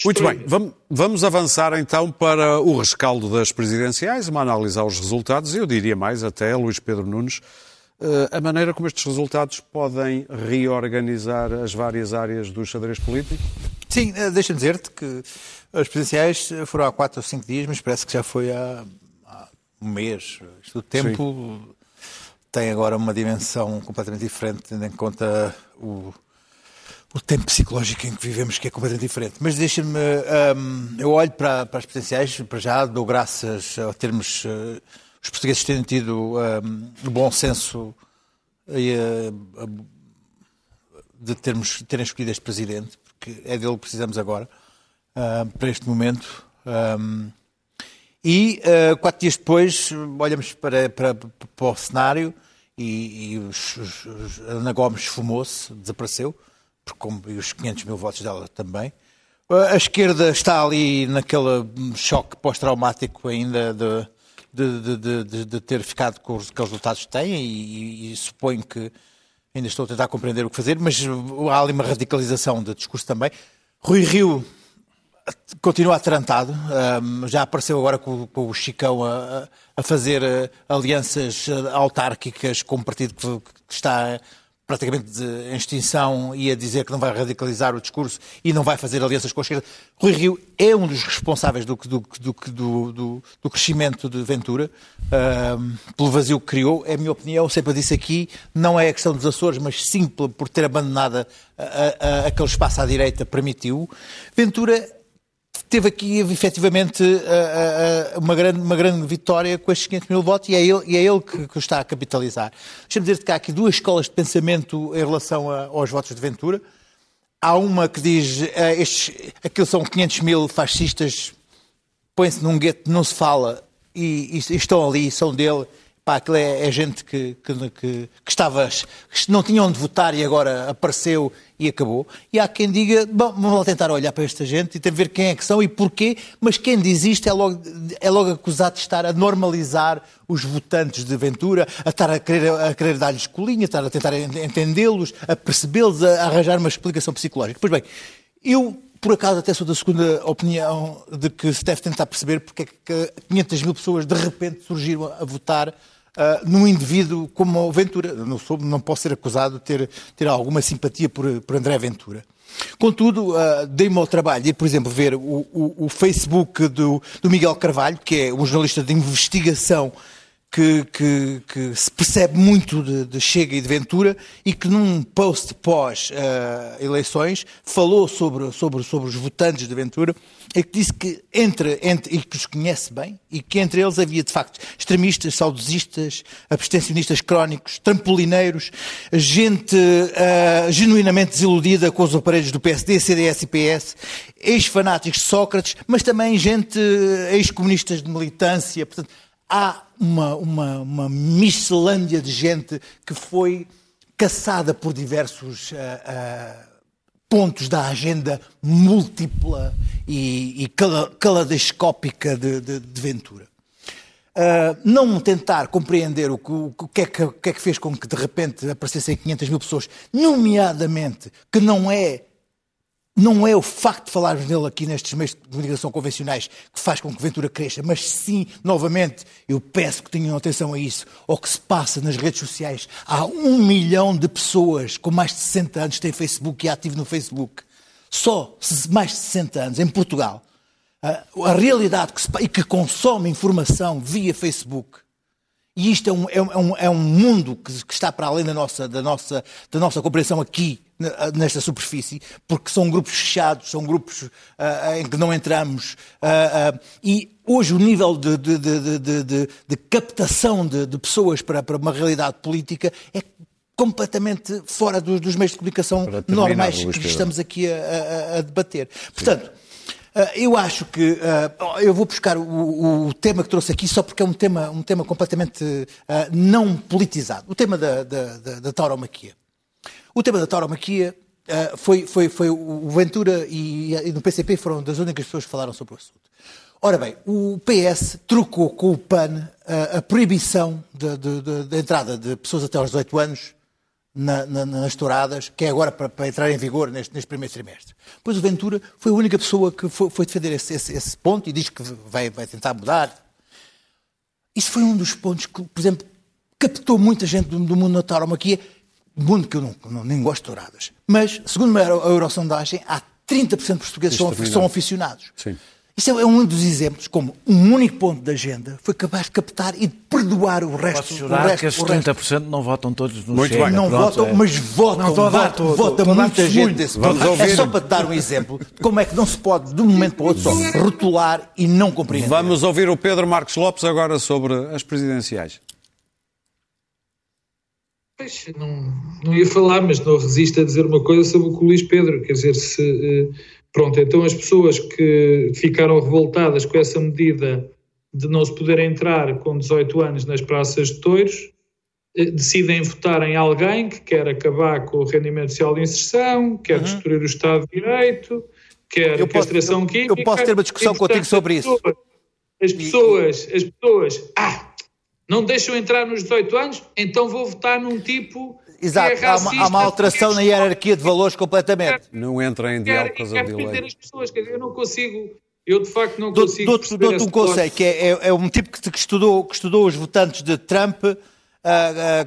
S1: Muito bem, vamos avançar então para o rescaldo das presidenciais, uma análise aos resultados, eu diria mais até, Luís Pedro Nunes, a maneira como estes resultados podem reorganizar as várias áreas do xadrez político?
S6: Sim, eh, deixa-me dizer-te que as presidenciais foram há quatro ou cinco dias, mas parece que já foi há, há um mês. Isto do tempo Sim. tem agora uma dimensão completamente diferente, tendo em conta o, o tempo psicológico em que vivemos, que é completamente diferente. Mas deixa-me. Um, eu olho para, para as presidenciais, para já dou graças a termos. Uh, os portugueses terem tido um, bom senso uh, de termos, terem escolhido este presidente, porque é dele que precisamos agora, uh, para este momento. Um, e quatro dias depois olhamos para, para, para o cenário e, e os, os, os, Ana Gomes esfumou-se, desapareceu como, e os 500 mil votos dela também. A esquerda está ali naquele choque pós-traumático ainda de, de, de, de, ter ficado com os, com os resultados que têm e, e, e, suponho que ainda estou a tentar compreender o que fazer, mas há ali uma radicalização de discurso também. Rui Rio continua atarantado, já apareceu agora com, o Chicão a, fazer eh, alianças autárquicas com um partido que está praticamente em extinção e a dizer que não vai radicalizar o discurso e não vai fazer alianças com a esquerda. Rui Rio é um dos responsáveis do, do, do, do, crescimento de Ventura, uh, pelo vazio que criou. É a minha opinião, sempre disse aqui, não é a questão dos Açores, mas sim por ter abandonado a, a, a, aquele espaço à direita permitiu. Ventura teve aqui efetivamente uma grande, uma grande vitória com estes 500 mil votos e é ele, e é ele que, que está a capitalizar. Deixa-me dizer-te que há aqui duas escolas de pensamento em relação a, aos votos de Ventura. Há uma que diz estes, aquilo são 500 mil fascistas, põe-se num gueto, não se fala e, e estão ali, são dele Pá, aquilo é, é gente que, que, que, estava, que não tinham onde votar e agora apareceu e acabou. E há quem diga, bom, vamos lá tentar olhar para esta gente e ver quem é que são e porquê, mas quem diz isto é logo, é logo acusado de estar a normalizar os votantes de Ventura, a estar a querer, a querer dar-lhes colinha, a estar a tentar entendê-los, a percebê-los, a arranjar uma explicação psicológica. Pois bem, eu por acaso até sou da segunda opinião de que se deve tentar perceber porque é que 500 mil pessoas de repente surgiram a votar Uh, num indivíduo como o Ventura. Não, sou, não posso ser acusado de ter, ter alguma simpatia por, por André Ventura. Contudo, uh, dei-me ao trabalho de, por exemplo, ver o, o, o Facebook do, do, Miguel Carvalho, que é um jornalista de investigação que, que, que se percebe muito de, de, Chega e de Ventura e que num post pós-eleições uh, falou sobre, sobre, sobre os votantes de Ventura e que disse que entre, entre, e que os conhece bem, e que entre eles havia de facto extremistas, saudosistas, abstencionistas crónicos, trampolineiros, gente uh, genuinamente desiludida com os aparelhos do PSD, CDS e PS, ex-fanáticos de Sócrates, mas também gente ex-comunistas de militância. Portanto, há uma, uma, uma miscelânea de gente que foi caçada por diversos. Uh, uh, pontos da agenda múltipla e, e caleidoscópica de, de, de Ventura. Uh, não tentar compreender o que, o, que é que, o que, é que, fez com que de repente aparecessem 500 mil pessoas, nomeadamente que não é não é o facto de falarmos nele aqui nestes meios de comunicação convencionais que faz com que Ventura cresça, mas sim, novamente, eu peço que tenham atenção a isso, ao que se passa nas redes sociais. Há um milhão de pessoas com mais de 60 anos que têm Facebook e é ativo no Facebook. Só mais de 60 anos, em Portugal. A realidade que se, e que consome informação via Facebook e isto é um, é um, é um mundo que, que, está para além da nossa, da, nossa, da nossa compreensão aqui, nesta superfície, porque são grupos fechados, são grupos uh, em que não entramos. Uh, uh, e hoje o nível de, de, de, de captação de, pessoas para, para, uma realidade política é completamente fora dos, dos meios de comunicação normais que estamos aqui a, a, a debater. Portanto. Sim. Uh, eu acho que uh, eu vou buscar o, o, tema que trouxe aqui só porque é um tema, um tema completamente uh, não politizado. O tema da, da, da, da tauromaquia. O tema da tauromaquia foi, foi, foi o Ventura e, e no PCP foram das únicas pessoas que falaram sobre o assunto. Ora bem, o PS trocou com o PAN a proibição da entrada de pessoas até aos 18 anos na, na, nas touradas, que é agora para, para, entrar em vigor neste, neste primeiro trimestre. Pois o Ventura foi a única pessoa que foi, foi defender esse, esse, esse, ponto e diz que vai, vai tentar mudar. Isso foi um dos pontos que, por exemplo, captou muita gente do, do mundo na tauromaquia, mundo que eu não, não, nem gosto de touradas. Mas, segundo a Eurosondagem, há 30% de portugueses que são, são aficionados.
S1: Sim.
S6: Isso é um dos exemplos como um único ponto da agenda foi capaz de captar e de perdoar o resto.
S2: Posso
S6: o
S2: jurar
S6: resto,
S2: que esses
S6: o resto.
S2: 30% não votam todos no
S1: Muito
S2: Chega.
S1: bem.
S6: Não
S2: Pronto,
S6: votam,
S2: é.
S6: mas votam.
S2: Não,
S6: votam, vota muita gente desse
S1: Vamos
S6: ponto. É só para te dar um exemplo de como é que não se pode, de um momento para o outro, só rotular e não compreender.
S1: Vamos ouvir o Pedro Marcos Lopes agora sobre as presidenciais.
S7: Pois, não, não ia falar, mas não resisto a dizer uma coisa sobre o que o Luís Pedro. Quer dizer, se. eh, Pronto, então as pessoas que ficaram revoltadas com essa medida de não se poder entrar com 18 anos nas praças de touros, eh, decidem votar em alguém que quer acabar com o rendimento social de inserção, quer destruir o Estado de Direito, quer
S6: Uhum. Eu posso-
S7: castração
S6: eu- eu
S7: química.
S6: posso ter uma discussão
S7: E, portanto,
S6: contigo sobre
S7: as
S6: isso.
S7: As pessoas, as pessoas, ah, não deixam entrar nos 18 anos, então vou votar num tipo
S6: Exato,
S7: que é
S6: há, uma,
S7: racista,
S6: há uma alteração
S7: que
S6: na
S7: é
S6: hierarquia de valores completamente.
S1: Não entra em diálogo com as
S7: as pessoas. Quer dizer, eu não consigo, eu de facto não
S6: Dou-
S7: consigo.
S6: Dou-te dou-te um conceito, que é, é- é um tipo que, que estudou, que estudou os votantes de Trump,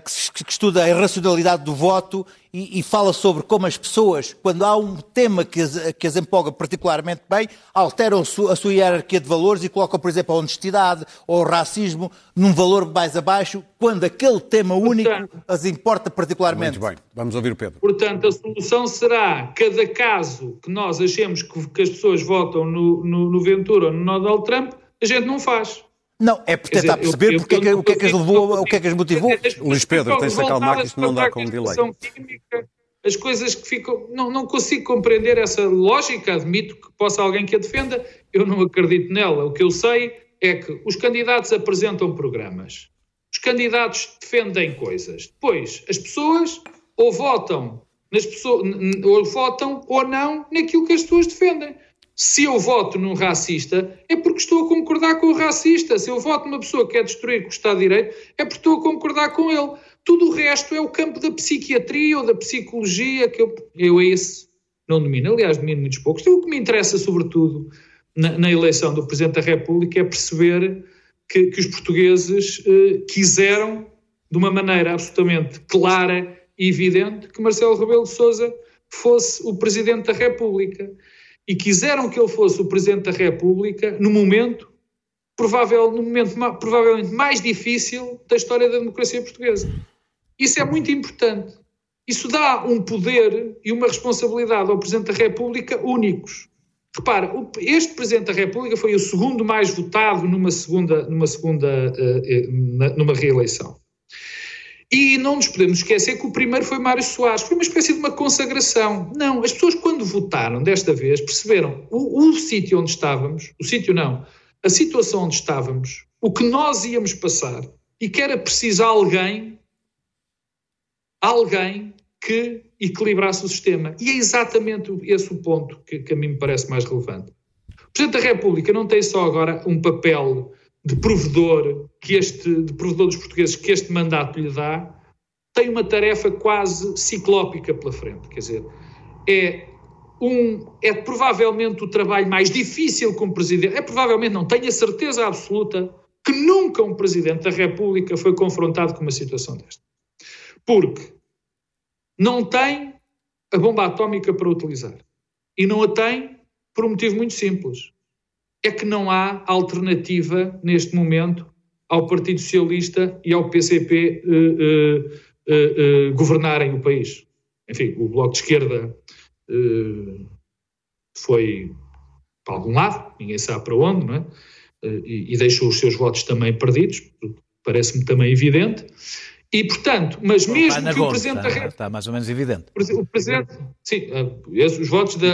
S6: que, se- que estuda a irracionalidade do voto e, e fala sobre como as pessoas, quando há um tema que as, que as empolga particularmente bem, alteram a sua, a sua hierarquia de valores e colocam, por exemplo, a honestidade ou o racismo num valor mais abaixo, quando aquele tema único as importa particularmente.
S1: Muito bem, vamos ouvir o Pedro.
S7: Portanto, a solução será cada caso que nós achemos que, que as pessoas votam no, no, no Ventura ou no Donald Trump, a gente não faz.
S6: Não, é por
S7: Quer
S6: tentar
S7: dizer, eu-
S6: perceber
S7: eu-
S6: porque é que-
S7: eu-
S6: o que é que as
S7: eu-
S6: levou, o que é que as motivou.
S1: Luís Pedro, tens de acalmar que isto não dá com delay.
S7: química, As coisas que ficam. Não, não consigo compreender essa lógica, admito que possa alguém que a defenda, eu não acredito nela. O que eu sei é que os candidatos apresentam programas, os candidatos defendem coisas. Depois, as pessoas ou votam nas pessoas, ou votam ou não naquilo que as pessoas defendem. Se eu voto num racista, é porque estou a concordar com o racista. Se eu voto numa pessoa que quer destruir o Estado de Direito, é porque estou a concordar com ele. Tudo o resto é o campo da psiquiatria ou da psicologia, que eu, eu esse não domino. Aliás, domino muitos poucos. Então, o que me interessa, sobretudo, na, na eleição do Presidente da República é perceber que, que os portugueses eh, quiseram, de uma maneira absolutamente clara e evidente, que Marcelo Rebelo de Sousa fosse o Presidente da República. E quiseram que ele fosse o Presidente da República no momento, provável, no momento provavelmente mais difícil da história da democracia portuguesa. Isso é muito importante. Isso dá um poder e uma responsabilidade ao Presidente da República únicos. Repara, este Presidente da República foi o segundo mais votado numa segunda, numa, segunda eh, eh, numa reeleição. E não nos podemos esquecer que o primeiro foi Mário Soares. Foi uma espécie de uma consagração. Não, as pessoas quando votaram desta vez perceberam o, o sítio onde estávamos, o sítio não, a situação onde estávamos, o que nós íamos passar e que era preciso alguém, alguém que equilibrasse o sistema. E é exatamente esse o ponto que, que a mim me parece mais relevante. O Presidente da República não tem só agora um papel de provedor que este de provedor dos portugueses que este mandato lhe dá, tem uma tarefa quase ciclópica pela frente, quer dizer, é um é provavelmente o trabalho mais difícil como presidente, é provavelmente não, tenho a certeza absoluta que nunca um presidente da República foi confrontado com uma situação desta. Porque não tem a bomba atómica para utilizar. E não a tem por um motivo muito simples. É que não há alternativa neste momento ao Partido Socialista e ao PCP eh, eh, eh, eh, governarem o país. Enfim, o Bloco de Esquerda eh, foi para algum lado, ninguém sabe para onde, não é? Eh, e, e deixou os seus votos também perdidos, parece-me também evidente. E, portanto, mas mesmo que o Presidente da
S2: está,
S7: República
S2: está mais ou menos evidente.
S7: o presidente, sim, os votos da,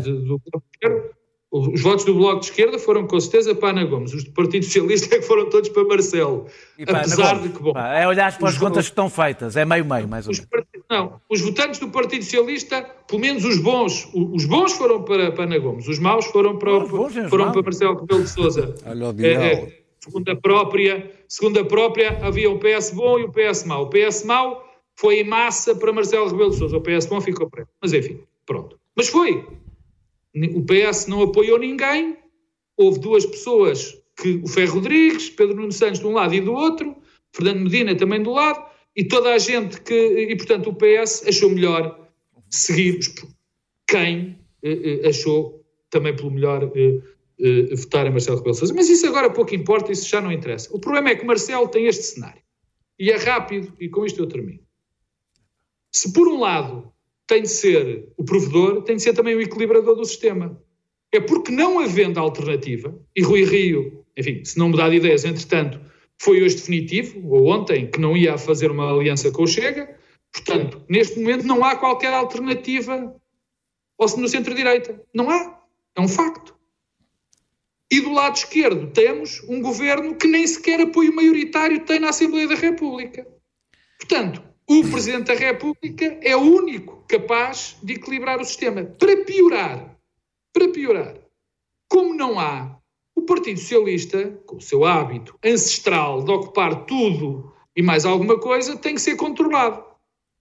S7: do Bloco de Esquerda, os votos do Bloco de Esquerda foram com certeza para Ana Gomes, os do Partido Socialista é que foram todos para Marcelo.
S2: E pá,
S7: Apesar
S2: Ana
S7: de que, bom,
S2: pá, é olhar para as contas que estão feitas, é meio-meio, mais ou
S7: os,
S2: menos.
S7: não, os votantes do Partido Socialista, pelo menos os bons, os bons foram para, para Ana Gomes, os maus foram para,
S2: Os bons os
S7: foram
S2: maus.
S7: para Marcelo Rebelo de
S1: o
S7: É, é, segundo a própria, segundo a própria, havia o PS bom e o PS mau. O PS mau foi em massa para Marcelo Rebelo de Sousa. O PS bom ficou preto. Mas enfim, pronto. Mas foi. O PS não apoiou ninguém. Houve duas pessoas, que o Ferro Rodrigues, Pedro Nuno Santos de um lado e do outro, Fernando Medina também do lado, e toda a gente que... E, portanto, o PS achou melhor seguir quem eh, eh, achou também pelo melhor eh, uh, votar em Marcelo Rebelo Sousa. Mas isso agora pouco importa, isso já não interessa. O problema é que Marcelo tem este cenário. E é rápido, e com isto eu termino. Se por um lado tem de ser o provedor, tem de ser também o equilibrador do sistema. É porque não havendo alternativa, e Rui Rio, enfim, se não mudar de ideias, entretanto, foi hoje definitivo, ou ontem, que não ia fazer uma aliança com o Chega, portanto, neste momento não há qualquer alternativa ou no centro-direita. Não há. É um facto. E do lado esquerdo temos um governo que nem sequer apoio maioritário tem na Assembleia da República. Portanto, o Presidente da República é o único capaz de equilibrar o sistema. Para piorar, para piorar, como não há o Partido Socialista, com o seu hábito ancestral de ocupar tudo e mais alguma coisa, tem que ser controlado.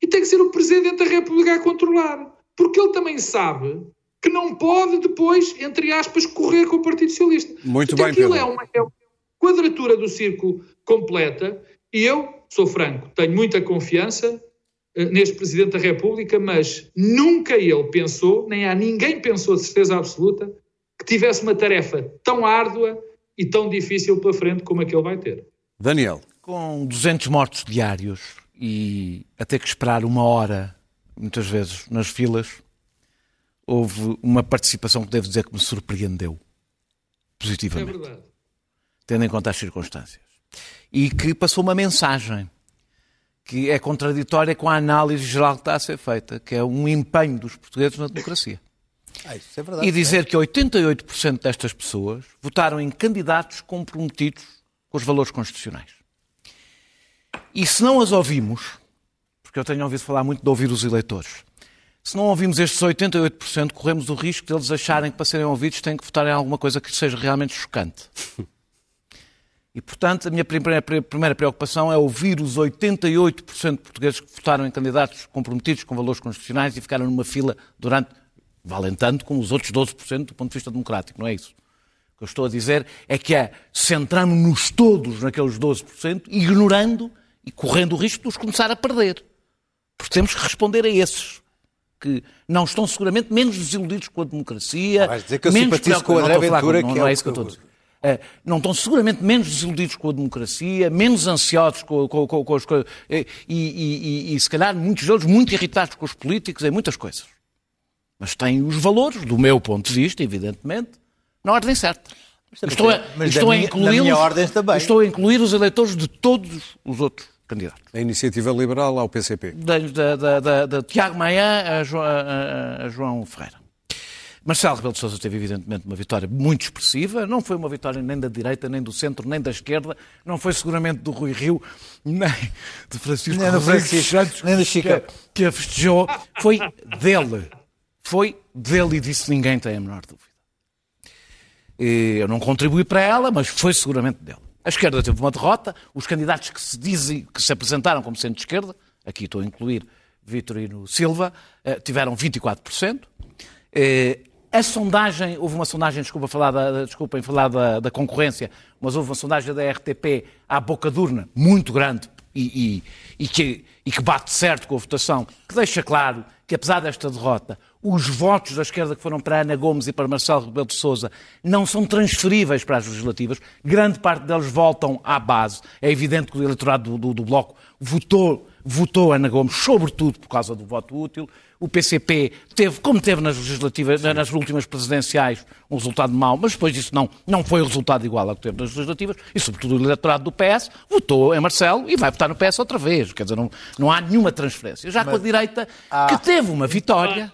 S7: E tem que ser o Presidente da República a controlar. Porque ele também sabe que não pode depois, entre aspas, correr com o Partido Socialista.
S1: Muito
S7: Porque
S1: bem,
S7: aquilo
S1: Pedro.
S7: é uma, é uma quadratura do círculo completa e eu, sou franco, tenho muita confiança eh, neste Presidente da República, mas nunca ele pensou, nem há ninguém pensou de certeza absoluta, que tivesse uma tarefa tão árdua e tão difícil pela frente como a que ele vai ter.
S1: Daniel,
S2: Com 200 mortos diários e a ter que esperar uma hora, muitas vezes, nas filas, houve uma participação que devo dizer que me surpreendeu
S7: É
S2: positivamente,
S7: verdade.
S2: tendo em conta as circunstâncias. E que passou uma mensagem que é contraditória com a análise geral que está a ser feita, que é um empenho dos portugueses na democracia.
S6: Ah, isso é verdade.
S2: E dizer que 88% destas pessoas votaram em candidatos comprometidos com os valores constitucionais. E se não as ouvimos, porque eu tenho ouvido falar muito de ouvir os eleitores, se não ouvimos estes 88%, corremos o risco de eles acharem que para serem ouvidos têm que votar em alguma coisa que seja realmente chocante. E, portanto, a minha primeira, preocupação é ouvir os 88% de portugueses que votaram em candidatos comprometidos com valores constitucionais e ficaram numa fila durante, valem tanto como os outros 12% do ponto de vista democrático, não é isso? O que eu estou a dizer é que é centramos-nos todos naqueles 12%, ignorando e correndo o risco de os começar a perder. Porque temos que responder a esses que não estão seguramente menos desiludidos com a democracia.
S6: Dizer que eu
S2: menos
S6: simpatizo com o André
S2: não
S6: Ventura,
S2: com- não,
S6: que
S2: não
S6: é
S2: é
S6: o
S2: isso que eu estou a dizer. Eh, não estão seguramente menos desiludidos com a democracia, menos ansiosos com, com- com- com as coisas, eh, e, e- e- e, se calhar muitos deles muito irritados com os políticos em muitas coisas. Mas têm os valores, do meu ponto de vista, evidentemente, na ordem certa. Estou a,
S6: mas
S2: estou
S6: da
S2: a
S6: minha-.
S2: Estou a incluir os eleitores de todos os outros candidatos.
S1: a iniciativa liberal ao PCP.
S2: Da, da, da, da- da Tiago Maia a, Jo- a- a- a João Ferreira. Marcelo Rebelo de Sousa teve, evidentemente, uma vitória muito expressiva. Não foi uma vitória nem da direita, nem do centro, nem da esquerda. Não foi seguramente do Rui Rio, nem de Francisco
S6: Nem
S2: Rodrigues Santos,
S6: nem do
S2: que,
S6: Chico.
S2: que a festejou. Foi dele. Foi dele e disso ninguém tem a menor dúvida. E Eu não contribuí para ela, mas foi seguramente dele. A esquerda teve uma derrota. Os candidatos que se dizem que se apresentaram como sendo de esquerda, aqui estou a incluir Vitorino Silva, eh, tiveram 24%. A sondagem, houve uma sondagem, desculpa falar da, desculpem falar da, da concorrência, mas houve uma sondagem da RTP à boca de urna, muito grande, e, e- e que, e que bate certo com a votação, que deixa claro que, apesar desta derrota, os votos da esquerda que foram para Ana Gomes e para Marcelo Rebelo de Sousa não são transferíveis para as legislativas. Grande parte deles voltam à base. É evidente que o eleitorado do, do- do Bloco votou, votou Ana Gomes, sobretudo por causa do voto útil. O PCP teve, como teve nas legislativas, nas últimas presidenciais, um resultado mau, mas depois disso não, não foi o resultado igual ao que teve nas legislativas, e sobretudo o eleitorado do PS votou em Marcelo e vai votar no PS outra vez. Quer dizer, não, não há nenhuma transferência. Já com a direita, que teve uma vitória,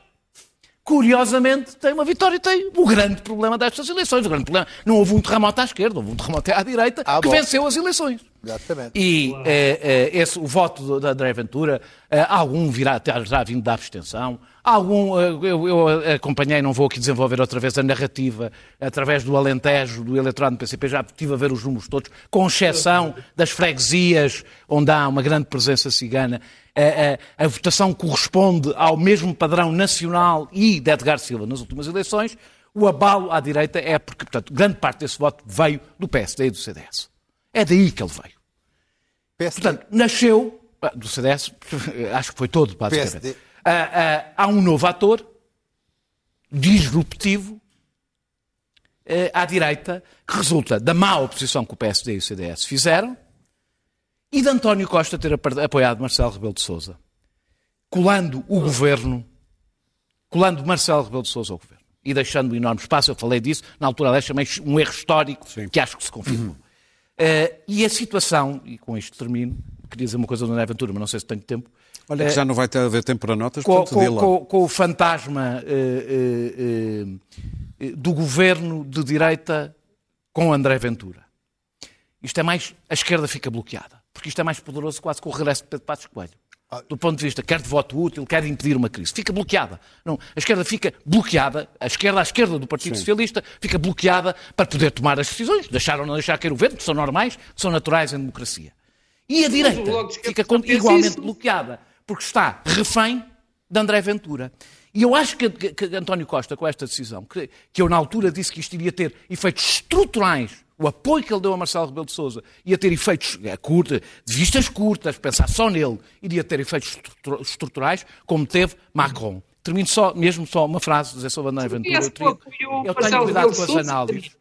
S2: curiosamente, tem uma vitória e tem o grande problema destas eleições. O grande problema, não houve um terremoto à esquerda, houve um terremoto à direita
S6: Ah,
S2: que
S6: bom.
S2: venceu as eleições.
S6: Exatamente.
S2: E eh, eh, esse, o voto da André Ventura, eh, algum virá, terá vindo da abstenção, algum, eu, eu acompanhei, não vou aqui desenvolver outra vez a narrativa, através do Alentejo, do eleitorado do PCP, já estive a ver os números todos, com exceção das freguesias, onde há uma grande presença cigana, eh, eh, a votação corresponde ao mesmo padrão nacional e de Edgar Silva nas últimas eleições, o abalo à direita é porque, portanto, grande parte desse voto veio do PSD e do CDS. É daí que ele veio.
S6: PSD.
S2: Portanto, nasceu do CDS, acho que foi todo, basicamente. Ah, ah, há um novo ator, disruptivo, eh, à direita, que resulta da má oposição que o PSD e o CDS fizeram e de António Costa ter apoiado Marcelo Rebelo de Sousa, colando o governo, colando Marcelo Rebelo de Sousa ao governo e deixando um enorme espaço. Eu falei disso, na altura, aliás, chamei um erro histórico Sim. que acho que se confirmou. Uh, e a situação, e com isto termino, queria dizer uma coisa do André Aventura, mas não sei se tenho tempo.
S1: Olha, que já não vai ter haver tempo para notas,
S2: com, com, com, com o fantasma uh, uh, do governo de direita com André Ventura. Isto é mais. A esquerda fica bloqueada. Porque isto é mais poderoso quase que o regresso de Pedro Passos Coelho. Do ponto de vista quer de voto útil, quer de impedir uma crise. Fica bloqueada. Não, a esquerda fica bloqueada, a esquerda à esquerda do Partido Sim. Socialista fica bloqueada para poder tomar as decisões, deixar ou não deixar cair o vento, que são normais, que são naturais em democracia. E a direita fica igualmente bloqueada, porque está refém de André Ventura. E eu acho que, que, que António Costa, com esta decisão, que, que eu na altura disse que isto iria ter efeitos estruturais o apoio que ele deu a Marcelo Rebelo de Sousa ia ter efeitos é, curta, de vistas curtas, pensar só nele, iria ter efeitos estruturais, como teve Macron. Termino só, mesmo só uma frase dizer sobre André Ventura. Eu, eu tenho cuidado com as análises.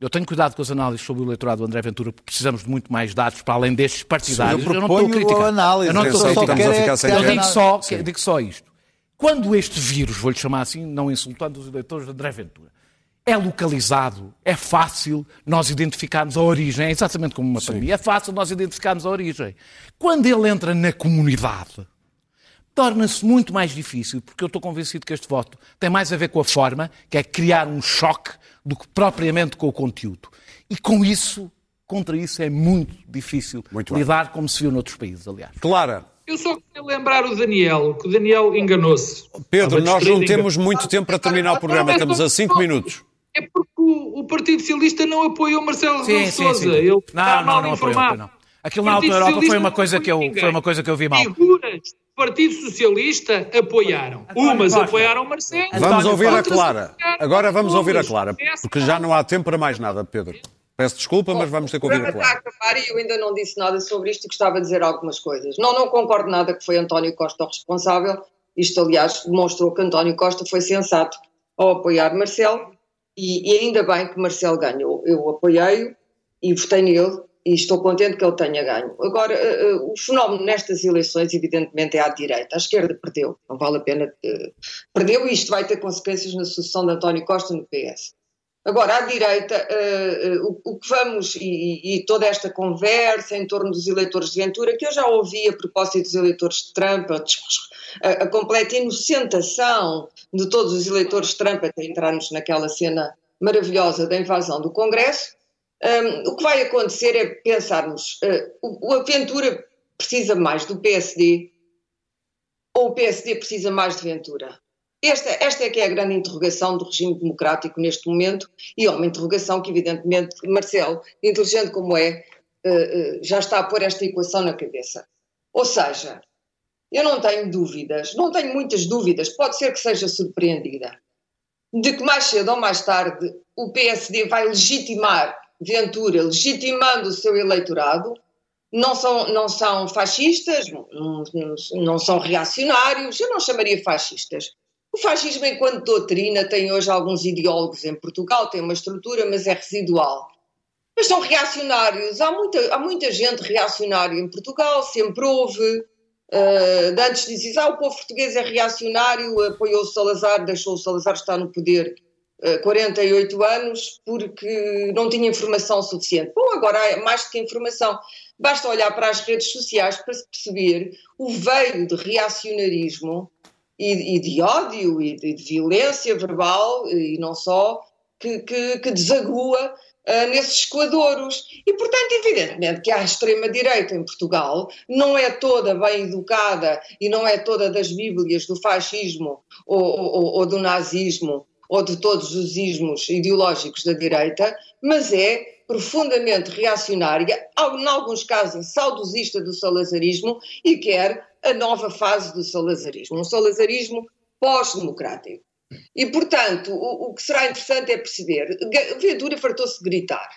S2: Eu tenho cuidado com as análises sobre o eleitorado do André Ventura, porque precisamos de muito mais dados para além destes partidários.
S6: eu, eu, não estou a criticar. Análise, eu não estou a
S2: criticar. Eu digo só, digo só isto. Quando este vírus, vou-lhe chamar assim, não insultando os eleitores de André Ventura, é localizado, é fácil nós identificarmos a origem, é exatamente como uma Sim. pandemia, é fácil nós identificarmos a origem. Quando ele entra na comunidade, torna-se muito mais difícil, porque eu estou convencido que este voto tem mais a ver com a forma, que é criar um choque, do que propriamente com o conteúdo. E com isso, contra isso, é muito difícil muito lidar, como se viu noutros países, aliás.
S1: Clara.
S7: Eu só queria lembrar o Daniel, que o Daniel enganou-se.
S1: Pedro, nós não temos muito tempo para terminar o programa, estamos a 5 minutos.
S7: É porque o, o Partido Socialista não apoiou Marcelo Rebelo de Sousa. Ele não, está não, mal não informado. Apoiou, não.
S2: Aquilo na Alta Europa foi uma, coisa que eu, foi uma coisa que eu vi mal.
S7: Figuras do Partido Socialista apoiaram. Umas apoiaram Marcelo.
S1: Vamos ouvir a Clara. Agora vamos ouvir a Clara, porque já não há tempo para mais nada, Pedro. Peço desculpa, mas vamos ter que ouvir a Clara.
S5: Está a acabar e eu ainda não disse nada sobre isto e gostava de dizer algumas coisas. Não, não concordo nada que foi António Costa o responsável. Isto, aliás, demonstrou que António Costa foi sensato ao apoiar Marcelo e, e, ainda bem que Marcelo ganhou. Eu apoiei-o e votei nele e estou contente que ele tenha ganho. Agora, uh, uh, o fenómeno nestas eleições, evidentemente, é à direita. A esquerda perdeu, não vale a pena. Uh, perdeu e isto vai ter consequências na sucessão de António Costa no PS. Agora, à direita, o, o, que vamos, e, e, toda esta conversa em torno dos eleitores de Ventura, que eu já ouvi a propósito dos eleitores de Trump, a, a completa inocentação de todos os eleitores de Trump até entrarmos naquela cena maravilhosa da invasão do Congresso, um, o que vai acontecer é pensarmos, uh, o, o Ventura precisa mais do PSD ou o PSD precisa mais de Ventura? Esta, esta é que é a grande interrogação do regime democrático neste momento e é uma interrogação que evidentemente Marcelo, inteligente como é, uh, uh, já está a pôr esta equação na cabeça. Ou seja, eu não tenho dúvidas, não tenho muitas dúvidas, pode ser que seja surpreendida, de que mais cedo ou mais tarde o PSD vai legitimar Ventura, legitimando o seu eleitorado, não são, não são fascistas, não, não são reacionários, eu não chamaria fascistas. O fascismo, enquanto doutrina, tem hoje alguns ideólogos em Portugal, tem uma estrutura, mas é residual. Mas são reacionários. Há muita, há muita gente reacionária em Portugal, sempre houve. Uh, antes dizia, ah, o povo português é reacionário, apoiou o Salazar, deixou o Salazar estar no poder uh, 48 anos porque não tinha informação suficiente. Bom, agora há mais do que informação. Basta olhar para as redes sociais para se perceber o veio de reacionarismo e, e de ódio e de, de, violência verbal e não só que, que, que desagua uh, nesses escoadouros. E, portanto, evidentemente que a extrema-direita em Portugal não é toda bem educada e não é toda das bíblias do fascismo ou, ou, ou do nazismo ou de todos os ismos ideológicos da direita, mas é profundamente reacionária, em alguns casos saudosista do salazarismo e quer a nova fase do salazarismo, um salazarismo pós-democrático. E, portanto, o, o, que será interessante é perceber. Ventura fartou-se de gritar.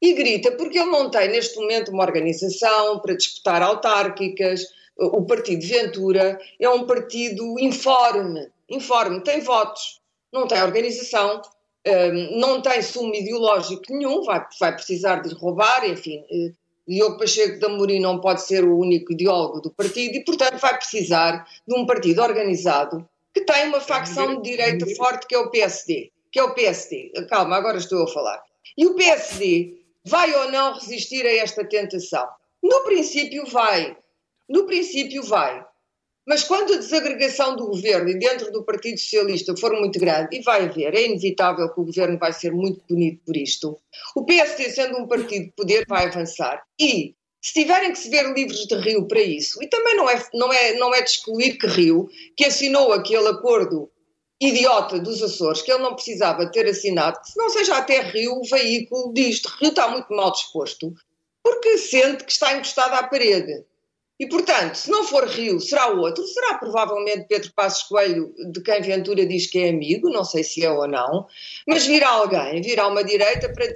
S5: E grita porque ele não tem, neste momento, uma organização para disputar autárquicas. O Partido Ventura é um partido informe, informe, tem votos, não tem organização, um, não tem sumo ideológico nenhum, vai, vai precisar de roubar, enfim. Uh, Diogo Pacheco de Amorim não pode ser o único ideólogo do partido e, portanto, vai precisar de um partido organizado que tem uma facção de direita forte que é o PSD. Que é o PSD. Calma, agora estou a falar. E o PSD vai ou não resistir a esta tentação? No princípio vai. No princípio vai. Mas quando a desagregação do governo e dentro do Partido Socialista for muito grande, e vai haver, é inevitável que o governo vai ser muito punido por isto, o PSD, sendo um partido de poder, vai avançar. E, se tiverem que se ver livres de Rio para isso, e também não é, não é, não é de excluir que Rio, que assinou aquele acordo idiota dos Açores, que ele não precisava ter assinado, se não seja até Rio o veículo disto. Rio está muito mal disposto, porque sente que está encostado à parede. E, portanto, se não for Rio, será outro, será provavelmente Pedro Passos Coelho, de quem Ventura diz que é amigo, não sei se é ou não, mas virá alguém, virá uma direita para,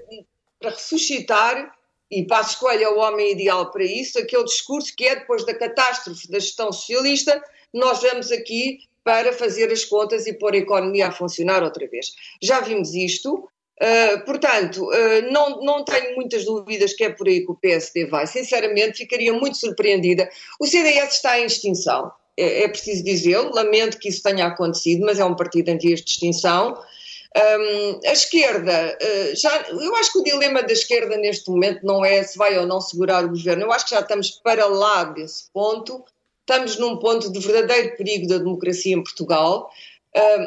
S5: para ressuscitar, e Passos Coelho é o homem ideal para isso, aquele discurso que é depois da catástrofe da gestão socialista, nós vamos aqui para fazer as contas e pôr a economia a funcionar outra vez. Já vimos isto, Uh, portanto, uh, não, não tenho muitas dúvidas que é por aí que o PSD vai. Sinceramente, ficaria muito surpreendida. O CDS está em extinção, é, é preciso dizê-lo. Lamento que isso tenha acontecido, mas é um partido em vias de extinção. Um, a esquerda, uh, já, eu acho que o dilema da esquerda neste momento não é se vai ou não segurar o governo. Eu acho que já estamos para lá desse ponto. Estamos num ponto de verdadeiro perigo da democracia em Portugal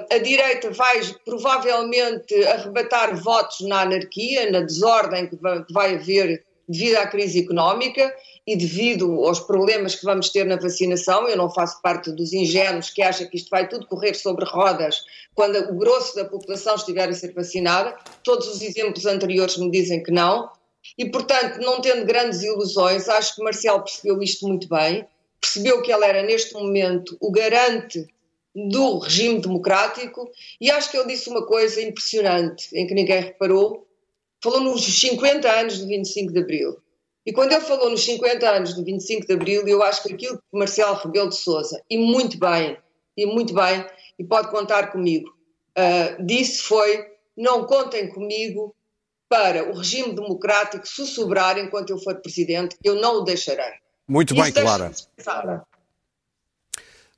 S5: a direita vai provavelmente arrebatar votos na anarquia, na desordem que vai haver devido à crise económica e devido aos problemas que vamos ter na vacinação. Eu não faço parte dos ingênuos que acham que isto vai tudo correr sobre rodas quando o grosso da população estiver a ser vacinada. Todos os exemplos anteriores me dizem que não. E, portanto, não tendo grandes ilusões, acho que Marcelo percebeu isto muito bem, percebeu que ele era, neste momento, o garante do regime democrático e acho que ele disse uma coisa impressionante em que ninguém reparou. Falou nos 50 anos do 25 de Abril. E quando ele falou nos 50 anos do 25 de Abril, eu acho que aquilo que Marcelo Rebelo de Sousa, e muito bem, e muito bem, e pode contar comigo, uh, disse foi: não contem comigo para o regime democrático sussurrar enquanto eu for presidente, eu não o deixarei.
S1: Muito bem, Clara.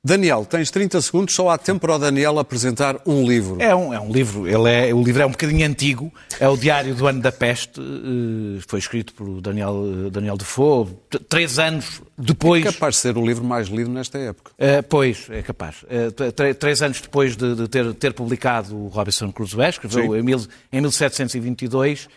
S1: Daniel, tens 30 segundos, só há tempo para o Daniel apresentar um livro.
S2: É um, é um livro, ele é, o livro é um bocadinho antigo, é o Diário do Ano da Peste, eh, foi escrito por Daniel, eh, Daniel Defoe, três anos depois...
S1: É capaz de ser o livro mais lido nesta época.
S2: Uh, pois, é capaz. Uh, três anos depois de, de, ter, ter publicado o Robinson Crusoe, escreveu em, mil, em 1722,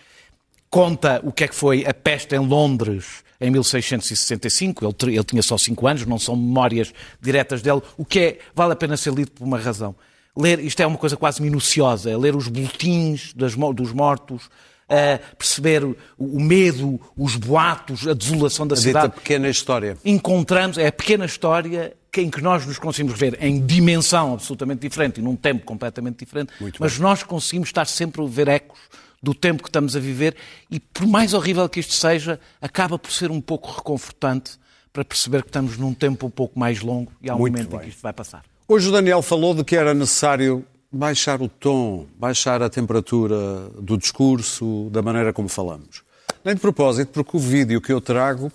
S2: conta o que é que foi a peste em Londres em 1665, ele, ele tinha só 5 anos, não são memórias diretas dele, o que é, vale a pena ser lido por uma razão. Ler, isto é uma coisa quase minuciosa, é ler os boletins das, dos mortos, uh, perceber o, o, medo, os boatos, a desolação da a cidade.
S1: A pequena história.
S2: Encontramos, é a pequena história em que nós nos conseguimos ver em dimensão absolutamente diferente e num tempo completamente diferente, Muito mas bem. nós conseguimos estar sempre a ver ecos do tempo que estamos a viver e, por mais horrível que isto seja, acaba por ser um pouco reconfortante para perceber que estamos num tempo um pouco mais longo e há um Muito momento bem. em que isto vai passar.
S1: Hoje o Daniel falou de que era necessário baixar o tom, baixar a temperatura do discurso, da maneira como falamos. Nem de propósito, porque o vídeo que eu trago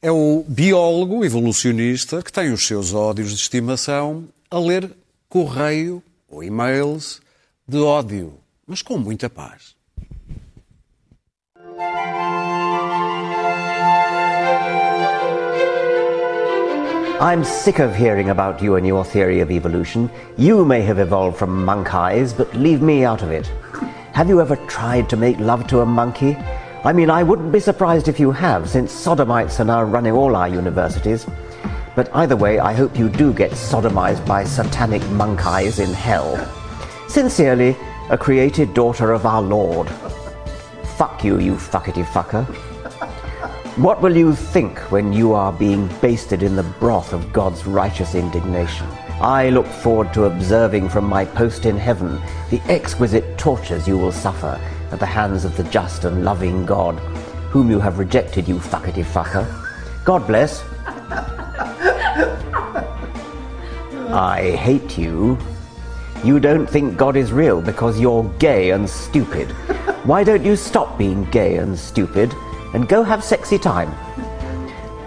S1: é o biólogo evolucionista que tem os seus ódios de estimação a ler correio ou e-mails de ódio, mas com muita paz.
S8: I'm sick of hearing about you and your theory of evolution. You may have evolved from monk eyes, but leave me out of it. Have you ever tried to make love to a monkey? I mean, I wouldn't be surprised if you have, since sodomites are now running all our universities. But either way, I hope you do get sodomized by satanic monk eyes in hell. Sincerely, a created daughter of our Lord. Fuck you, you fuckety fucker. What will you think when you are being basted in the broth of God's righteous indignation? I look forward to observing from my post in heaven the exquisite tortures you will suffer at the hands of the just and loving God, whom you have rejected, you fuckety fucker. God bless. I hate you You don't think God is real because you're gay and stupid. Why don't you stop being gay and stupid and go have sexy time?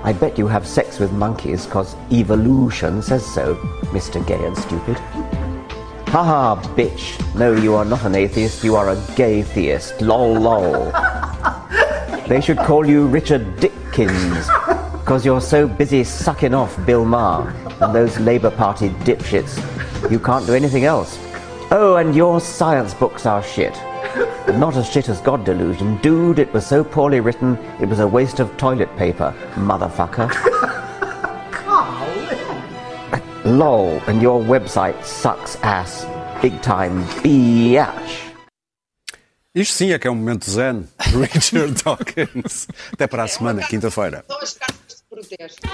S8: I bet you have sex with monkeys because evolution says so, Mr. Gay and Stupid. Haha, bitch. No, you are not an atheist, you are a gay theist. Lol, lol. They should call you Richard Dickens because you're so busy sucking off Bill Maher and those Labour Party dipshits. You can't do anything else. Oh, and your science books are shit. Not as shit as God Delusion. Dude, it was so poorly written, it was a waste of toilet paper, motherfucker. LOL, and your website sucks ass. Big time, biatch.
S1: Isto sim é que é um momento zen. Richard Dawkins. Até para a semana, quinta-feira.
S5: São as cartas de protesto.